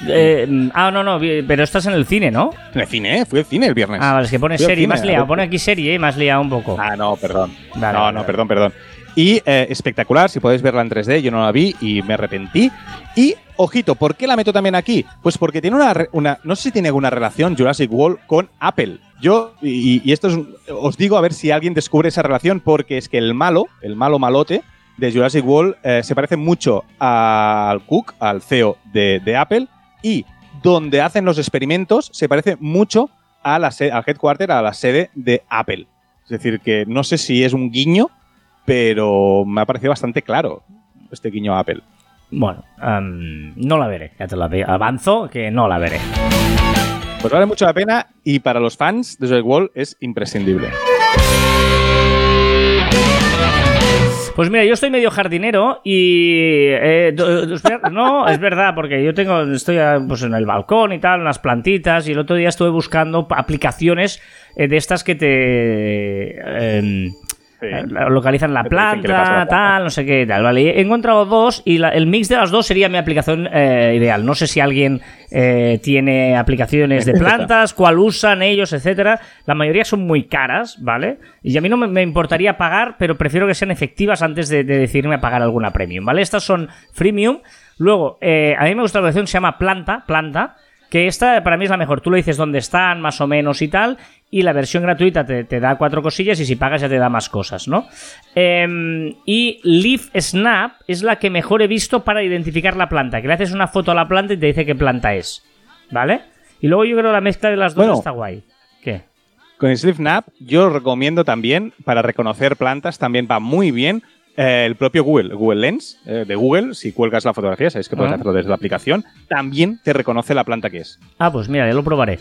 eh, ah, no, no, pero estás en el cine, ¿no? En el cine, ¿eh? Fui al cine el viernes. Ah, vale, es que pone Fui serie, a liado. Pone aquí serie has liado un poco. Ah, no, perdón. No, no, perdón, perdón. Y eh, espectacular, si podéis verla en 3D, yo no la vi y me arrepentí. Y, ojito, ¿por qué la meto también aquí? Pues porque tiene una, no sé si tiene alguna relación Jurassic World con Apple. Yo, y, esto es, os digo a ver si alguien descubre esa relación, porque es que el malo, el malo malote de Jurassic World, eh, se parece mucho al Cook, al CEO de, Apple, y donde hacen los experimentos se parece mucho a la al headquarter, a la sede de Apple. Es decir, que no sé si es un guiño, pero me ha parecido bastante claro este guiño a Apple. Bueno, am, no la veré. Ya te la avanzo que no la veré. Pues vale mucho la pena y para los fans de Jurassic World es imprescindible. Pues mira, yo estoy medio jardinero y... eh, no, es verdad, porque yo tengo estoy ah, pues, en el balcón y tal, en las plantitas, y el otro día estuve buscando aplicaciones eh, de estas que te... em, eh, localizan la planta, la planta. tal, no sé qué, tal, vale. He encontrado dos y la- el mix de las dos sería mi aplicación eh, ideal. No sé si alguien eh, tiene aplicaciones de plantas, cuál usan ellos, etcétera. La mayoría son muy caras, ¿vale? Y a mí no me, me importaría pagar, pero prefiero que sean efectivas antes de, de decidirme a pagar alguna premium, ¿vale? Estas son freemium. Luego, eh, a mí me gusta la que se llama Planta, Planta. Que esta para mí es la mejor. Tú le dices dónde están, más o menos y tal. Y la versión gratuita te, te da cuatro cosillas y si pagas ya te da más cosas, ¿no? Em, y Leaf Snap es la que mejor he visto para identificar la planta. Que le haces una foto a la planta y te dice qué planta es. ¿Vale? Y luego yo creo que la mezcla de las dos Bueno. está guay. ¿Qué? Con SleepNap yo recomiendo también, para reconocer plantas, también va muy bien eh, el propio Google, Google Lens eh, de Google. Si cuelgas la fotografía, sabéis que puedes Ah. hacerlo desde la aplicación, también te reconoce la planta que es. Ah, pues mira, ya lo probaré.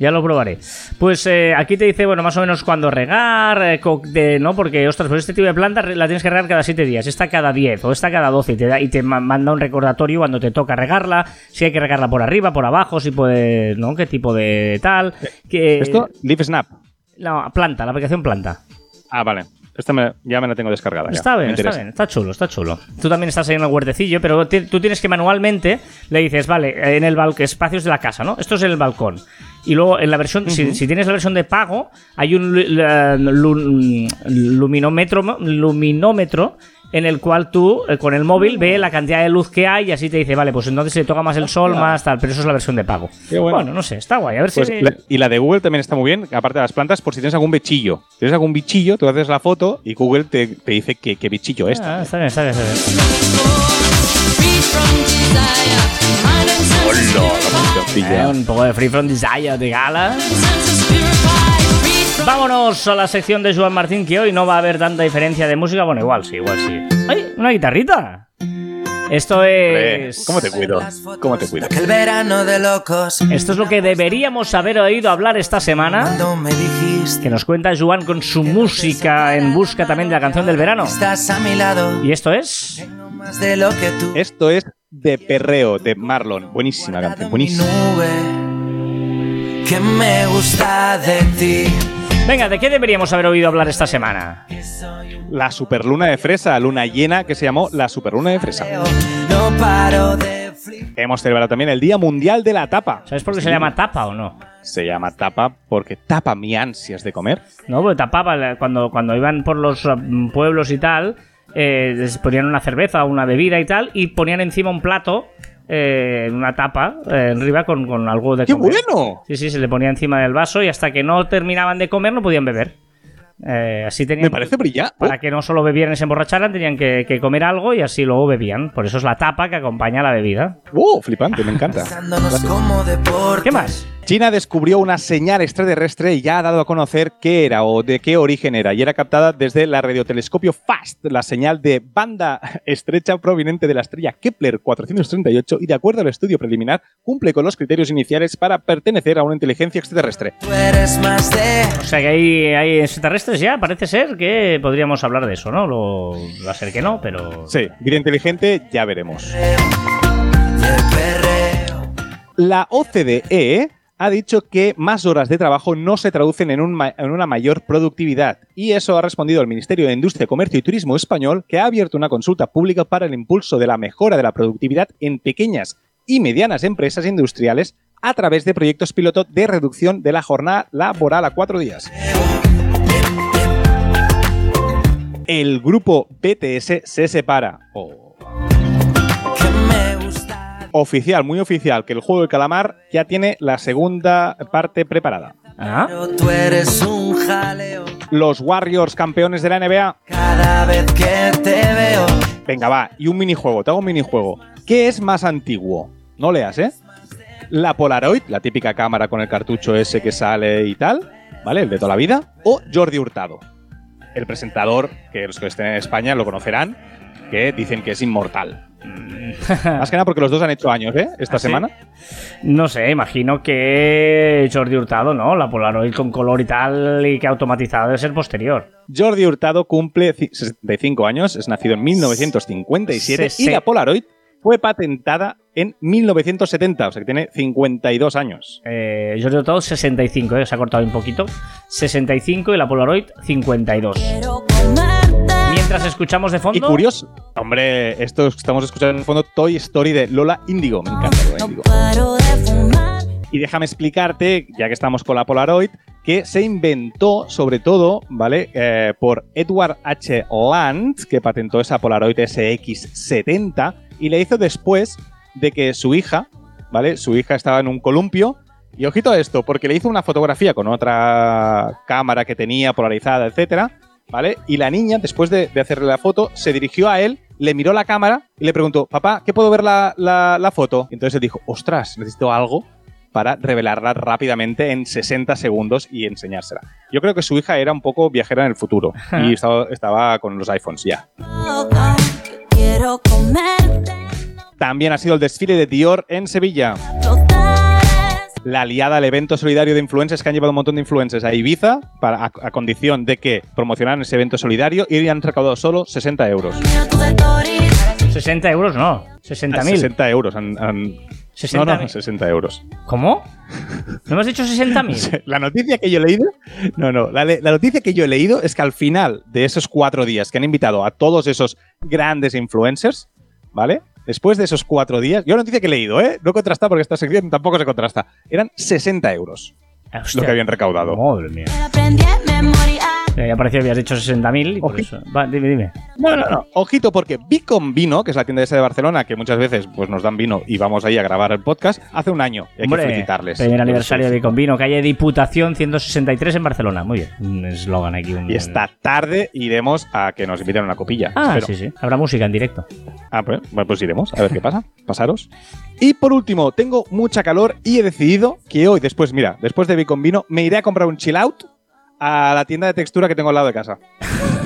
Ya lo probaré. Pues eh, aquí te dice, bueno, más o menos cuándo regar, eh, de- ¿no? Porque, ostras, pues este tipo de planta la tienes que regar cada 7 días, esta cada 10 o esta cada 12 y te, da, y te ma- manda un recordatorio cuando te toca regarla, si hay que regarla por arriba, por abajo, si puede, ¿no? ¿Qué tipo de tal? Que, Esto, Leaf Snap. No, planta, la aplicación planta. Ah, vale. Esta me- ya me la tengo descargada. Está bien, está bien, está chulo, está chulo. Tú también estás ahí en el huertecillo, pero tú tienes que manualmente le dices, vale, en el balcón, espacios de la casa, ¿no? Esto es el balcón. Y luego en la versión, si, si tienes la versión de pago, hay un lu- luminómetro, luminómetro en el cual tú eh, con el móvil ve la cantidad de luz que hay y así te dice, vale, pues entonces se toca más el sol, más tal, pero eso es la versión de pago. Qué bueno. no sé, está guay. A ver Pues si. la- y la de Google también está muy bien, aparte de las plantas, por si tienes algún bichillo. Si tienes algún bichillo, tú haces la foto y Google te, te dice qué, qué bichillo es. Ah, está bien, está bien, está bien. Eh, un poco de Free From Desire de gala. Vámonos a la sección de Joan Martín, que hoy no va a haber tanta diferencia de música. Bueno, igual sí, igual sí. ¡Ay! ¡Una guitarrita! Esto es. ¿Cómo te cuido? ¿Cómo te cuido? Aquel verano de locos. Esto es lo que deberíamos haber oído hablar esta semana. Cuando me dijiste. Que nos cuenta Joan con su música en busca también de la canción del verano. Estás a mi lado. Y esto es. Tengo más de lo que tú. Esto es de Perreo, de Marlon. Buenísima canción, buenísima. nube. Que me gusta de ti. Venga, ¿de qué deberíamos haber oído hablar esta semana? La superluna de fresa, luna llena que se llamó la superluna de fresa. No paro de. Hemos celebrado también el Día Mundial de la Tapa. ¿Sabes por qué se llama tapa o no? Se llama tapa porque tapa mi ansias de comer. No, porque tapaba cuando, cuando iban por los mm, pueblos y tal, eh, les ponían una cerveza o una bebida y tal, y ponían encima un plato, eh, una tapa, eh, arriba con, con algo de ¡Qué comer. bueno! Sí, sí, se le ponía encima del vaso y hasta que no terminaban de comer no podían beber. Eh, así tenían. Me parece brillante. Para que no solo bebieran y se emborracharan, tenían que, que comer algo y así luego bebían. Por eso es la tapa que acompaña a la bebida. ¡Oh! flipante, me encanta. ¿Qué más? China descubrió una señal extraterrestre y ya ha dado a conocer qué era o de qué origen era, y era captada desde la radiotelescopio FAST, la señal de banda estrecha proveniente de la estrella Kepler 438 y de acuerdo al estudio preliminar cumple con los criterios iniciales para pertenecer a una inteligencia extraterrestre. Tú eres más de. O sea que hay, hay extraterrestres ya, parece ser que podríamos hablar de eso, ¿no? Lo, va a ser que no, pero... Sí, vida inteligente, ya veremos. La OCDE ha dicho que más horas de trabajo no se traducen en una mayor productividad. Y eso ha respondido el Ministerio de Industria, Comercio y Turismo español, que ha abierto una consulta pública para el impulso de la mejora de la productividad en pequeñas y medianas empresas industriales a través de proyectos piloto de reducción de la jornada laboral a cuatro días. El grupo BTS se separa. Oh. Oficial, muy oficial, que el juego del calamar ya tiene la segunda parte preparada. ¿Ah? Los Warriors campeones de la NBA. Cada vez que te veo. Venga, va, y un minijuego, te hago un minijuego. ¿Qué es más antiguo? No leas, ¿eh? La Polaroid, la típica cámara con el cartucho ese que sale y tal, ¿vale? El de toda la vida. O Jordi Hurtado, el presentador, que los que estén en España lo conocerán, que dicen que es inmortal. Más que nada porque los dos han hecho años, ¿eh? Esta ¿Ah, sí? semana. No sé, imagino que Jordi Hurtado, ¿no? La Polaroid con color y tal y que automatizada debe ser posterior. Jordi Hurtado cumple ci- 65 años, es nacido en 1957 y Sese- la Polaroid fue patentada en 1970, o sea que tiene 52 años. Eh, Jordi Hurtado 65, ¿eh? se ha cortado un poquito. 65 y la Polaroid 52. Mientras escuchamos de Y fondo... curioso, hombre, esto estamos escuchando en el fondo Toy Story de Lola Índigo, me encanta Lola Índigo. Y déjame explicarte, ya que estamos con la Polaroid, que se inventó sobre todo, ¿vale? Eh, por Edward H. Land, que patentó esa Polaroid SX70 y la hizo después de que su hija ¿vale? Su hija estaba en un columpio. Y ojito a esto, porque le hizo una fotografía con otra cámara que tenía polarizada, etcétera, ¿vale? Y la niña, después de, de hacerle la foto, se dirigió a él, le miró la cámara y le preguntó, papá, ¿qué puedo ver la, la- la foto? Y entonces él dijo, ostras, necesito algo para revelarla rápidamente en 60 segundos y enseñársela. Yo creo que su hija era un poco viajera en el futuro y estaba, estaba con los iPhones ya. Quiero comerte También ha sido el desfile de Dior en Sevilla. La aliada al evento solidario de influencers que han llevado un montón de influencers a Ibiza para, a, a condición de que promocionaran ese evento solidario y han recaudado solo 60 euros. Mira tus stories. 60 euros no, 60.000. 60 euros. han- han- 60 no, no, 60 euros. ¿Cómo? ¿No me has dicho 60.000? La noticia que yo he leído, no, no, la, la noticia que yo he leído es que al final de esos cuatro días que han invitado a todos esos grandes influencers, ¿vale? Después de esos cuatro días, yo la noticia que he leído, ¿eh? No he contrastado porque esta sección tampoco se contrasta. Eran 60 euros Hostia, lo que habían recaudado. Madre mía. Ya parecía que habías dicho 60.000 y por eso. Va, dime, dime. No, no, no. Ojito, porque Bicon Vino, que es la tienda esa de Barcelona, que muchas veces pues, nos dan vino y vamos ahí a grabar el podcast, hace un año. Y hay que felicitarles. primer aniversario de Entonces, Biconvino, calle Diputación 163 en Barcelona. Muy bien, un eslogan aquí. Un, Y esta tarde iremos a que nos inviten a una copilla. Ah, espero. sí, sí. Habrá música en directo. Ah, pues, bueno, pues iremos, a ver qué pasa. Pasaros. Y por último, tengo mucha calor y he decidido que hoy, después, mira, después de Bicon Vino, me iré a comprar un chill out a la tienda de textura que tengo al lado de casa.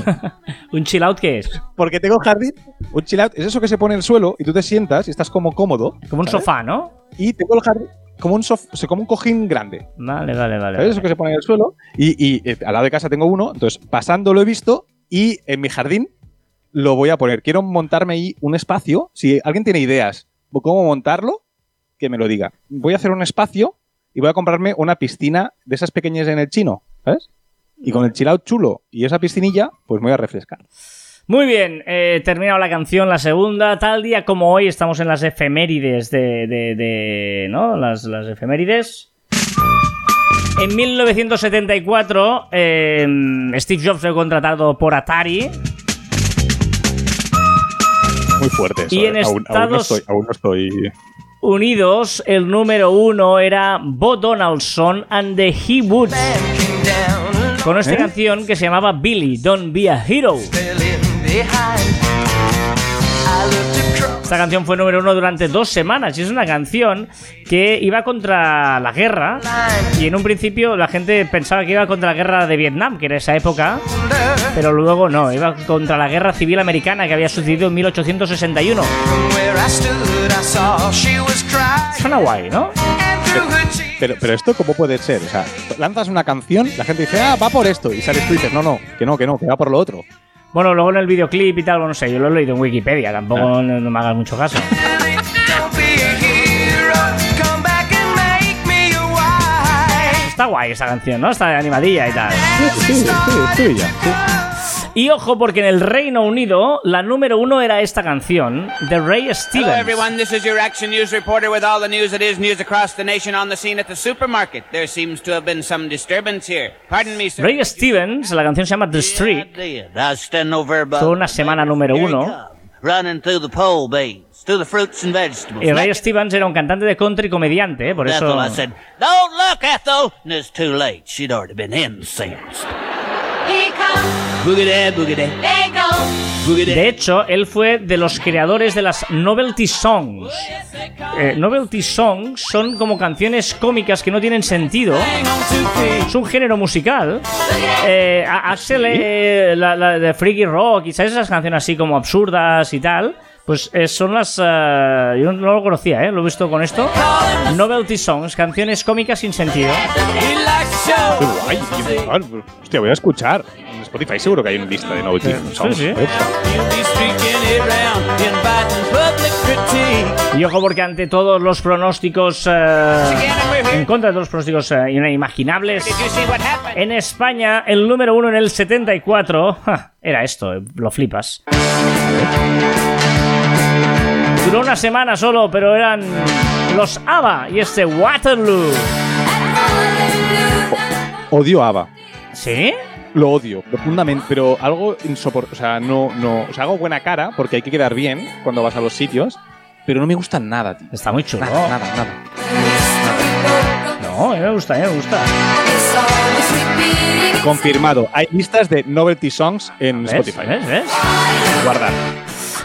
¿Un chill out qué es? Porque tengo jardín. Un chill out es eso que se pone en el suelo y tú te sientas y estás como cómodo. Como un ¿sabes? sofá, ¿no? Y tengo el jardín como un, sof- o sea, como un cojín grande. Vale, vale, vale. ¿Sabes? Eso que se pone en el suelo. Y, y, eh, al lado de casa tengo uno. Entonces, pasando lo he visto y en mi jardín lo voy a poner. Quiero montarme ahí un espacio. Si alguien tiene ideas de cómo montarlo, que me lo diga. Voy a hacer un espacio y voy a comprarme una piscina de esas pequeñas en el chino. ¿Sabes? Y con el chill out chulo y esa piscinilla, pues me voy a refrescar. Muy bien, eh, terminado la canción, la segunda. Tal día como hoy estamos en las efemérides de. de- de- ¿No? Las, las efemérides. En 1974, eh, Steve Jobs fue contratado por Atari. Muy fuerte eso. Y ¿eh? en aún, aún no Estados- estoy, aún no estoy. Unidos, el número uno era Bo Donaldson and the He Woods. Con esta ¿Eh? canción que se llamaba Billy, Don't Be a Hero. Esta canción fue número uno durante dos semanas y es una canción que iba contra la guerra y en un principio la gente pensaba que iba contra la guerra de Vietnam, que era esa época, pero luego no, iba contra la guerra civil americana que había sucedido en 1861. Suena guay, ¿no? Pero, pero esto, ¿cómo puede ser? O sea, lanzas una canción, la gente dice, ah, va por esto. Y sales tú y dices, no, no, que no, que no, que va por lo otro. Bueno, luego en el videoclip y tal, bueno, no sé, yo lo he leído en Wikipedia, tampoco Ah. no, no me hagas mucho caso. Está guay esa canción, ¿no? Está animadilla y tal. Sí, sí, sí, ya. sí. Y ojo, porque en el Reino Unido la número uno era esta canción, de Ray Hello, Stevens. everyone. This is your Action News reporter with all the news that is news across the nation on the scene at the supermarket. There seems to have been some disturbance here. Pardon me, sir. Ray Stevens, la canción se llama The Street, fue una semana número uno. through the pole beans, through the fruits and vegetables. Y Ray. Stevens era un cantante de country comediante, ¿eh? por eso... Ethel, I said, "Don't look, Ethel." And it's too late. She'd already been in De hecho, él fue de los creadores de las novelty songs. Eh, novelty songs son como canciones cómicas que no tienen sentido. Es un género musical. Eh, Axel, eh, la, la de Freaky Rock, y sabes esas canciones así como absurdas y tal. Pues eh, son las. eh, yo no lo conocía, ¿eh? Lo he visto con esto. Novelty songs, canciones cómicas sin sentido. Qué guay, qué. Hostia, voy a escuchar. En Spotify seguro que hay una lista de novelty Sí, songs. sí. Y ojo porque ante todos los pronósticos, eh, en contra de todos los pronósticos eh, inimaginables, en España el número uno en el 74 ja, era esto, eh, lo flipas. Duró una semana solo, pero eran los ABBA y este Waterloo. Odio ABBA. ¿Sí? Lo odio profundamente, pero algo insoportable. O sea, no, no. O sea, hago buena cara porque hay que quedar bien cuando vas a los sitios. pero no me gusta nada, tío. Está muy chulo. Nada, nada, nada. No, a mí me gusta, a mí me gusta. Confirmado. Hay listas de novelty songs en ¿Ves? Spotify. ¿Ves? ¿Ves? Guardar.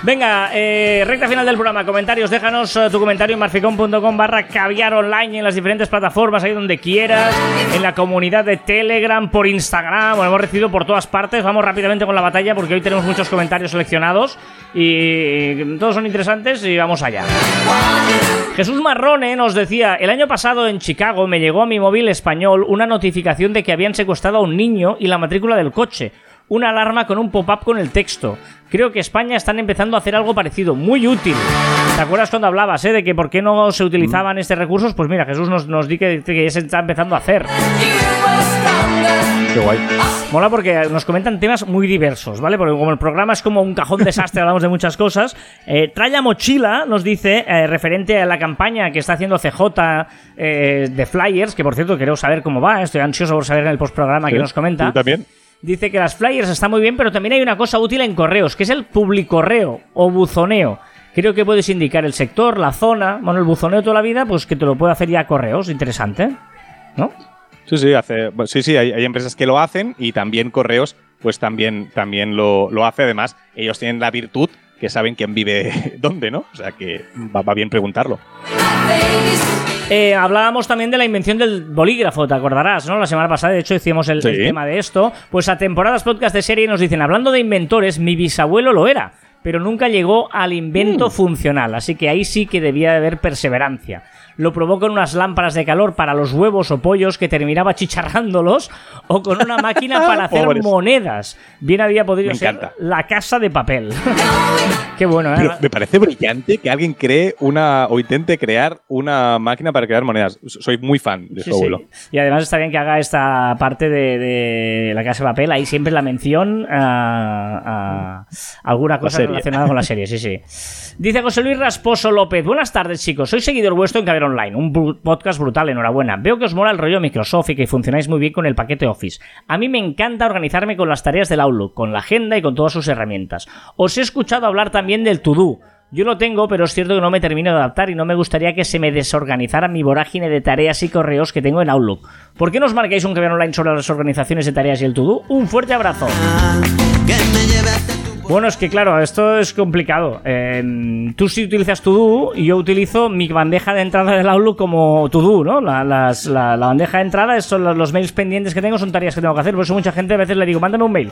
Venga, eh, recta final del programa. Comentarios, déjanos eh, tu comentario en marficom.com barra caviar online en las diferentes plataformas, ahí donde quieras, en la comunidad de Telegram, por Instagram, bueno, hemos recibido por todas partes. Vamos rápidamente con la batalla porque hoy tenemos muchos comentarios seleccionados y todos son interesantes y vamos allá. Jesús Marrone nos decía, el año pasado en Chicago me llegó a mi móvil español una notificación de que habían secuestrado a un niño y la matrícula del coche. Una alarma con un pop-up con el texto. Creo que España están empezando a hacer algo parecido, muy útil. ¿Te acuerdas cuando hablabas, eh, de que por qué no se utilizaban estos recursos? Pues mira, Jesús nos, nos di que, que ya se está empezando a hacer. Qué guay. Mola porque nos comentan temas muy diversos, ¿vale? Porque como el programa es como un cajón desastre, hablamos de muchas cosas. Eh, Traya Mochila nos dice, eh, referente a la campaña que está haciendo CJ eh, de Flyers, que por cierto quiero saber cómo va, estoy ansioso por saber en el postprograma que nos comenta. ¿Tú también? Dice que las flyers están muy bien, pero también hay una cosa útil en correos, que es el publicorreo o buzoneo. Creo que puedes indicar el sector, la zona. Bueno, el buzoneo toda la vida, pues que te lo puede hacer ya correos. Interesante. ¿No? Sí, sí, hace, sí, sí hay, hay empresas que lo hacen y también Correos, pues también, también lo, lo hace. Además, ellos tienen la virtud que saben quién vive dónde, ¿no? O sea que va, va bien preguntarlo. Eh, hablábamos también de la invención del bolígrafo, te acordarás, ¿no? La semana pasada, de hecho, hicimos el, Sí. el tema de esto. Pues a temporadas podcast de serie nos dicen, hablando de inventores, mi bisabuelo lo era, pero nunca llegó al invento funcional, así que ahí sí que debía de haber perseverancia. Lo probó con unas lámparas de calor para los huevos o pollos que terminaba chicharrándolos, o con una máquina para hacer Pobres. monedas. Bien había podido Me ser encanta. la casa de papel. Qué bueno, ¿eh? Pero me parece brillante que alguien cree una o intente crear una máquina para crear monedas. Soy muy fan de Sí, su abuelo. sí. Y además está bien que haga esta parte de, de la casa de papel. Ahí siempre la mención a, a alguna cosa relacionada con la serie, sí, sí. Dice José Luis Rasposo López. Buenas tardes, chicos. Soy seguidor vuestro en Caber Online. Un podcast brutal, enhorabuena. Veo que os mola el rollo Microsoft y que funcionáis muy bien con el paquete Office. A mí me encanta organizarme con las tareas del Outlook, con la agenda y con todas sus herramientas. Os he escuchado hablar también del To-Do. Yo lo tengo, pero es cierto que no me termino de adaptar y no me gustaría que se me desorganizara mi vorágine de tareas y correos que tengo en Outlook. ¿Por qué no os marcáis un Caber Online sobre las organizaciones de tareas y el To-Do? Un fuerte abrazo. Bueno, es que claro, esto es complicado. Eh, tú sí utilizas To-Do y yo utilizo mi bandeja de entrada del Outlook como To-Do, ¿no? La, las- la- la bandeja de entrada son los, los mails pendientes que tengo, son tareas que tengo que hacer. Por eso mucha gente a veces le digo, mándame un mail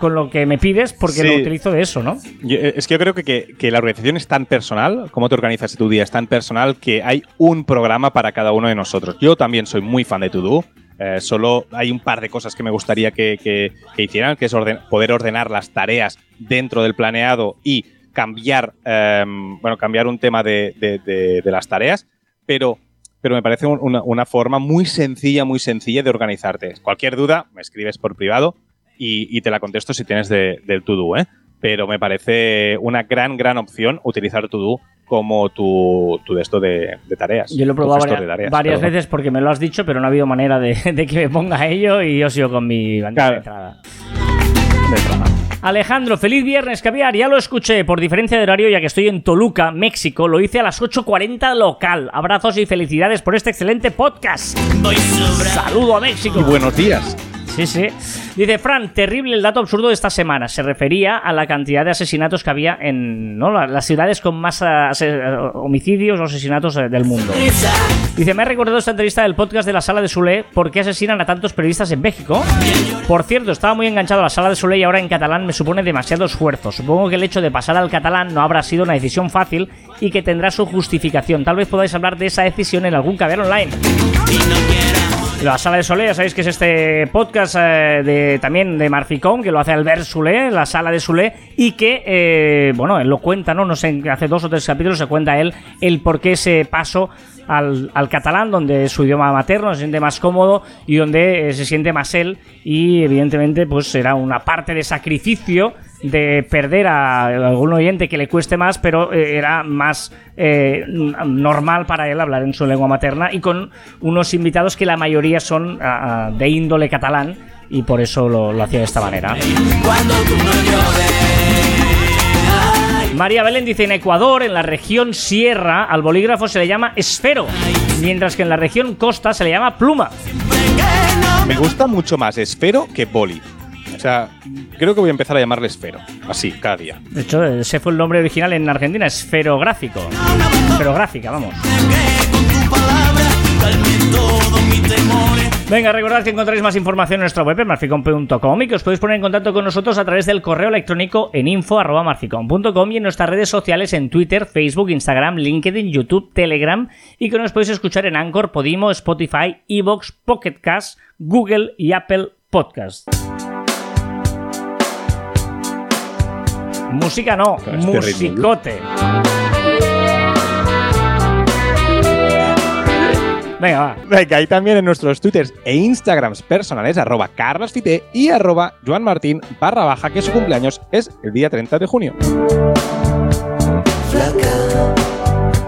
con lo que me pides porque Sí. lo utilizo de eso, ¿no? Yo- eh, es que yo creo que, que- que la organización es tan personal, cómo te organizas tu día es tan personal que hay un programa para cada uno de nosotros. Yo también soy muy fan de To-Do. Eh, solo hay un par de cosas que me gustaría que, hicieran, que es poder ordenar las tareas dentro del planeado y cambiar, em, bueno, cambiar un tema de, las tareas, pero, pero me parece un- una, forma muy sencilla, muy sencilla de organizarte. Cualquier duda, me escribes por privado y, te la contesto si tienes de- del to-do, ¿eh? Pero me parece una gran, gran opción utilizar to-do como tu, tu de esto de, de tareas. Yo lo he probado varias, tareas, veces porque me lo has dicho, pero no ha habido manera de, de que me ponga a ello y yo sigo con mi bandeja de entrada. De. Alejandro, feliz viernes, caviar. Ya lo escuché. Por diferencia de horario, ya que estoy en Toluca, México, lo hice a las 8.40 local. Abrazos y felicidades por este excelente podcast. Saludo a México. Y buenos días. Sí, sí. Dice Fran, terrible el dato absurdo de esta semana. Se refería a la cantidad de asesinatos que había en ¿no? la- las ciudades con más ase- ah, homicidios o asesinatos eh, del mundo. Dice, me ha recordado esta entrevista del podcast de la sala de Sule, ¿por qué asesinan a tantos periodistas en México? Por cierto, estaba muy enganchado a la sala de Sule y ahora en catalán me supone demasiado esfuerzo. Supongo que el hecho de pasar al catalán no habrá sido una decisión fácil y que tendrá su justificación. Tal vez podáis hablar de esa decisión en algún caber online. La Sala de Solé, ya sabéis que es este podcast eh, de, también de Marficom, que lo hace Albert Solé, la Sala de Solé, y que, eh, bueno, él lo cuenta, ¿no? No sé, hace dos o tres capítulos se cuenta él el por qué ese paso al, al catalán, donde su idioma materno, se siente más cómodo y donde eh, se siente más él, y evidentemente, pues será una parte de sacrificio de perder a algún oyente que le cueste más, pero eh, era más eh, normal para él hablar en su lengua materna y con unos invitados que la mayoría son ah, ah, de índole catalán y por eso lo, lo hacía de esta manera. María Belén dice, en Ecuador, en la región sierra, al bolígrafo se le llama esfero, mientras que en la región costa se le llama pluma. Me gusta mucho más esfero que boli. O sea, creo que voy a empezar a llamarle esfero. Así, cada día. De hecho, ese fue el nombre original en Argentina, esferográfico. Esferográfica, vamos. Venga, recordad que encontráis más información en nuestra web en marficom.com y que os podéis poner en contacto con nosotros a través del correo electrónico en info.marficom.com y en nuestras redes sociales en Twitter, Facebook, Instagram, LinkedIn, YouTube, Telegram y que nos podéis escuchar en Anchor, Podimo, Spotify, Evox, Pocket Cast, Google y Apple Podcast. Música no, Claro, este ritmo, musicote. Venga, va. Venga, y también en nuestros twitters e instagrams personales, arroba carlosfite y arroba joanmartin barra baja, que su cumpleaños es el día 30 de junio. Flaca,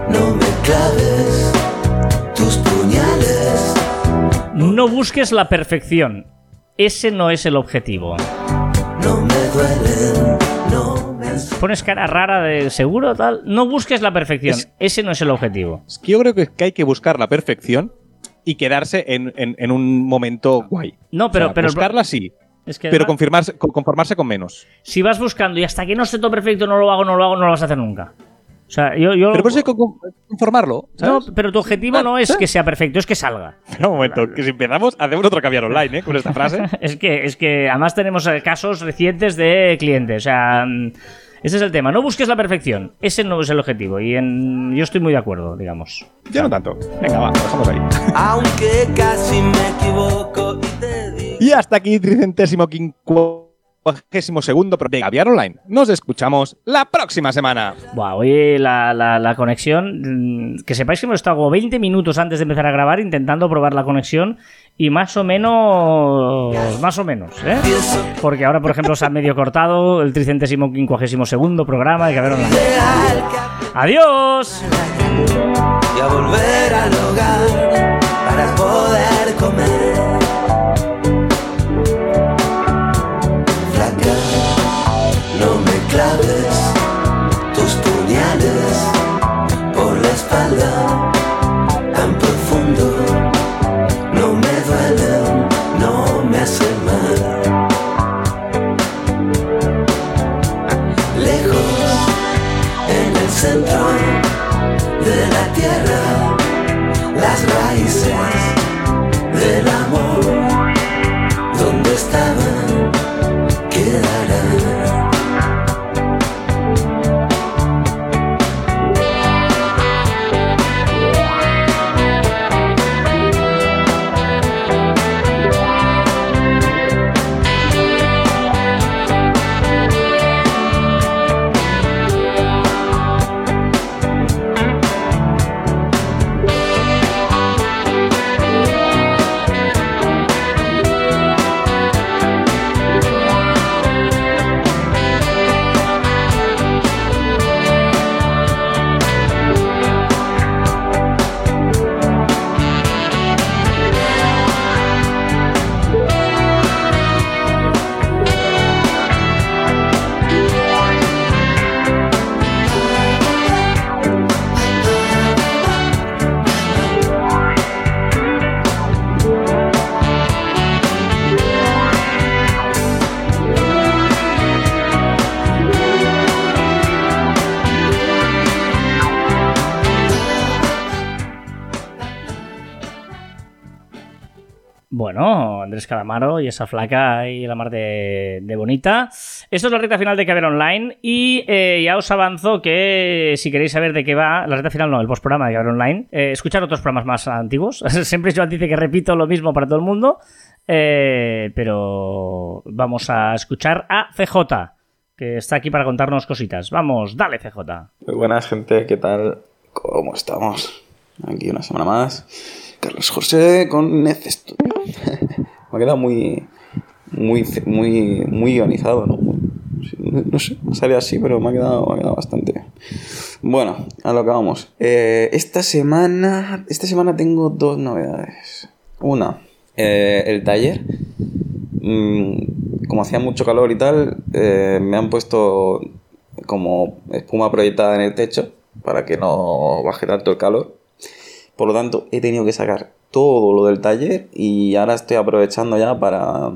no me claves tus puñales. No busques la perfección. Ese no es el objetivo. No me duelen, Pones cara rara de seguro, tal. No busques la perfección. Es- Ese no es el objetivo. Es que yo creo que, hay que buscar la perfección y quedarse en, en- en un momento guay. No, pero- O sea, pero- buscarla sí, Es que pero además, conformarse con menos. si vas buscando y hasta que no esté todo perfecto, no lo hago, no lo hago, no lo vas a hacer nunca. O sea, yo. yo Pero por eso hay que con- conformarlo. no, pero tu objetivo no es que sea perfecto, es que salga. Espera un momento, que si empezamos, hacemos otro cambiar online, ¿eh? Con esta frase. Es que, es que además tenemos eh, casos recientes de clientes. O sea, mm, ese es el tema. No busques la perfección. Ese no es el objetivo. Y en, yo estoy muy de acuerdo, digamos. Yo no tanto. Venga, va, lo dejamos ahí. Aunque casi me equivoco y te digo. Y hasta aquí, tricentésimo quincuagésimo segundo de Caviar Online. Nos escuchamos la próxima semana. Buah, hoy la, la- la conexión. mm, Que sepáis que hemos estado como 20 minutos antes de empezar a grabar intentando probar la conexión. Y más o menos. Más o menos, ¿eh? Porque ahora, por ejemplo, se ha medio cortado el tricentésimo quincuagésimo segundo programa de Caber Online. ¡Adiós! y a volver al hogar para poder comer. Y esa flaca y la mar de, bonita. Esto es la recta final de Caber Online y eh, ya os avanzo que si queréis saber de qué va, la recta final no, el postprograma de Caber Online, eh, escuchar otros programas más antiguos. Siempre Joan dice que repito lo mismo para todo el mundo, eh, pero vamos a escuchar a CJ, que está aquí para contarnos cositas. Vamos, dale CJ. Muy buenas, gente, ¿qué tal? ¿Cómo estamos? Aquí una semana más. Carlos José con Nez Studio. me ha quedado muy, muy, muy, muy ¿no? No sé, sale así, pero me ha quedado, me ha quedado bastante. Bueno, a lo que vamos. Eh, esta semana, esta semana tengo dos novedades. Una, eh, el taller. Mm, como hacía mucho calor y tal, eh, me han puesto como espuma proyectada en el techo para que no baje tanto el calor. Por lo tanto, he tenido que sacar todo lo del taller y ahora estoy aprovechando ya para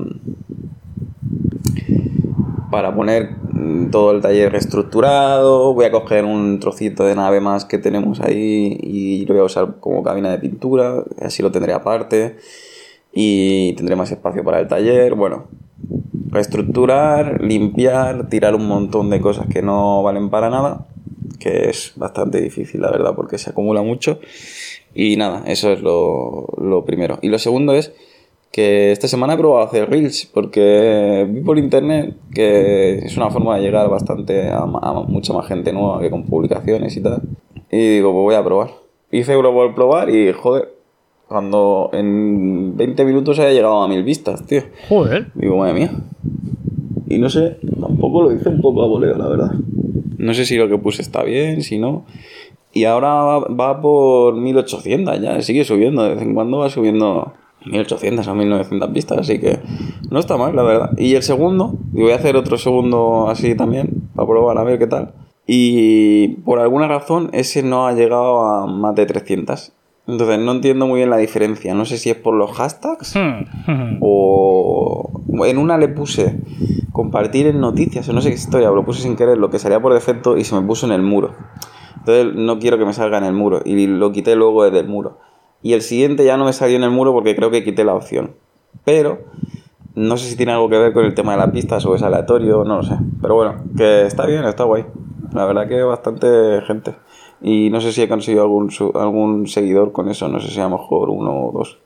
para poner mm, todo el taller reestructurado. Voy a coger un trocito de nave más que tenemos ahí y lo voy a usar como cabina de pintura, así lo tendré aparte y tendré más espacio para el taller. Bueno, reestructurar, limpiar, tirar un montón de cosas que no valen para nada, que es bastante difícil, la verdad, porque se acumula mucho. Y nada, eso es lo, lo primero. Y lo segundo es que esta semana he probado a hacer reels porque vi por internet que es una forma de llegar bastante a, a mucha más gente nueva que con publicaciones y tal. Y digo, pues voy a probar. Hice uno por probar y joder, cuando en 20 minutos había llegado a mil vistas, tío. Joder. Digo, madre mía. Y no sé, tampoco lo hice un poco a voleo, la verdad. No sé si lo que puse está bien, si no. Y ahora va, va por 1800 ya, sigue subiendo, de vez en cuando va subiendo 1800 o 1900 vistas, así que no está mal, la verdad. Y el segundo, y voy a hacer otro segundo así también, para probar a ver qué tal. Y por alguna razón ese no ha llegado a más de 300. Entonces no entiendo muy bien la diferencia. No sé si es por los hashtags Hmm. o en una le puse compartir en noticias o no sé qué historia, lo puse sin querer, lo que salía por defecto y se me puso en el muro. Entonces no quiero que me salga en el muro y lo quité luego desde el muro. Y el siguiente ya no me salió en el muro porque creo que quité la opción. Pero no sé si tiene algo que ver con el tema de las pistas o es aleatorio, no lo sé. Pero bueno, que está bien, está guay. La verdad que bastante gente. Y no sé si he conseguido algún, algún seguidor con eso, no sé si a lo mejor uno o dos.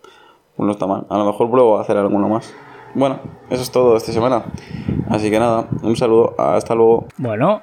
Uno está mal. A lo mejor pruebo a hacer alguno más. Bueno, eso es todo esta semana. Así que nada, un saludo, hasta luego. Bueno,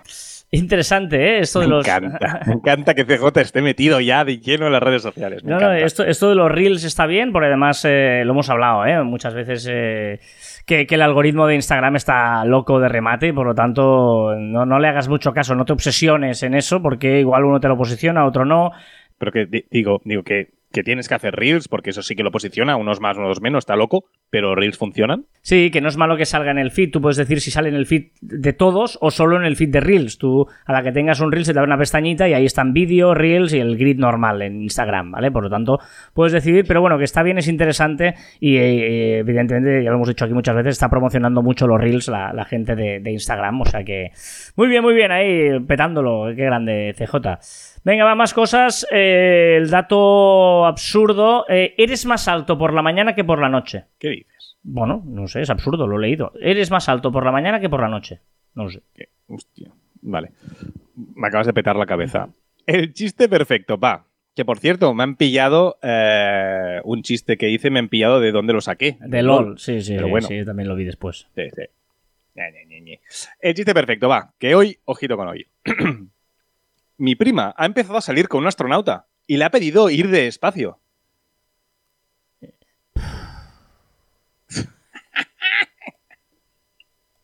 interesante, ¿eh? Esto de Me los. encanta, me encanta que CJ esté metido ya de lleno en las redes sociales. Me No, no, esto, esto de los reels está bien, porque además eh, lo hemos hablado, ¿eh? Muchas veces eh, que, que el algoritmo de Instagram está loco de remate, por lo tanto no, no le hagas mucho caso, no te obsesiones en eso, porque igual uno te lo posiciona, otro no. Pero que di- digo, digo que, que tienes que hacer reels, porque eso sí que lo posiciona, unos más, unos menos, está loco, pero reels funcionan. Sí, que no es malo que salga en el feed. Tú puedes decir si sale en el feed de todos o solo en el feed de Reels. Tú, a la que tengas un Reel, se te abre una pestañita y ahí están vídeo, Reels y el grid normal en Instagram, ¿vale? Por lo tanto, puedes decidir, pero bueno, que está bien, es interesante y eh, evidentemente, ya lo hemos dicho aquí muchas veces, está promocionando mucho los Reels la, la gente de, de Instagram. O sea que, muy bien, muy bien, ahí petándolo. Qué grande, CJ. Venga, va, más cosas. Eh, el dato absurdo. Eh, ¿Eres más alto por la mañana que por la noche? ¿Qué dices? Bueno, no sé, es absurdo, lo he leído. Eres más alto por la mañana que por la noche. No sé. ¿Qué? Hostia. Vale. Me acabas de petar la cabeza. El chiste perfecto, va. Que por cierto, me han pillado eh, un chiste que hice, me han pillado de dónde lo saqué. De LOL, sí, sí, Pero bueno. sí, también lo vi después. Sí, sí. Ñe, Ñe, Ñe, Ñe. El chiste perfecto, va. Que hoy, ojito con hoy. Mi prima ha empezado a salir con un astronauta y le ha pedido ir de espacio.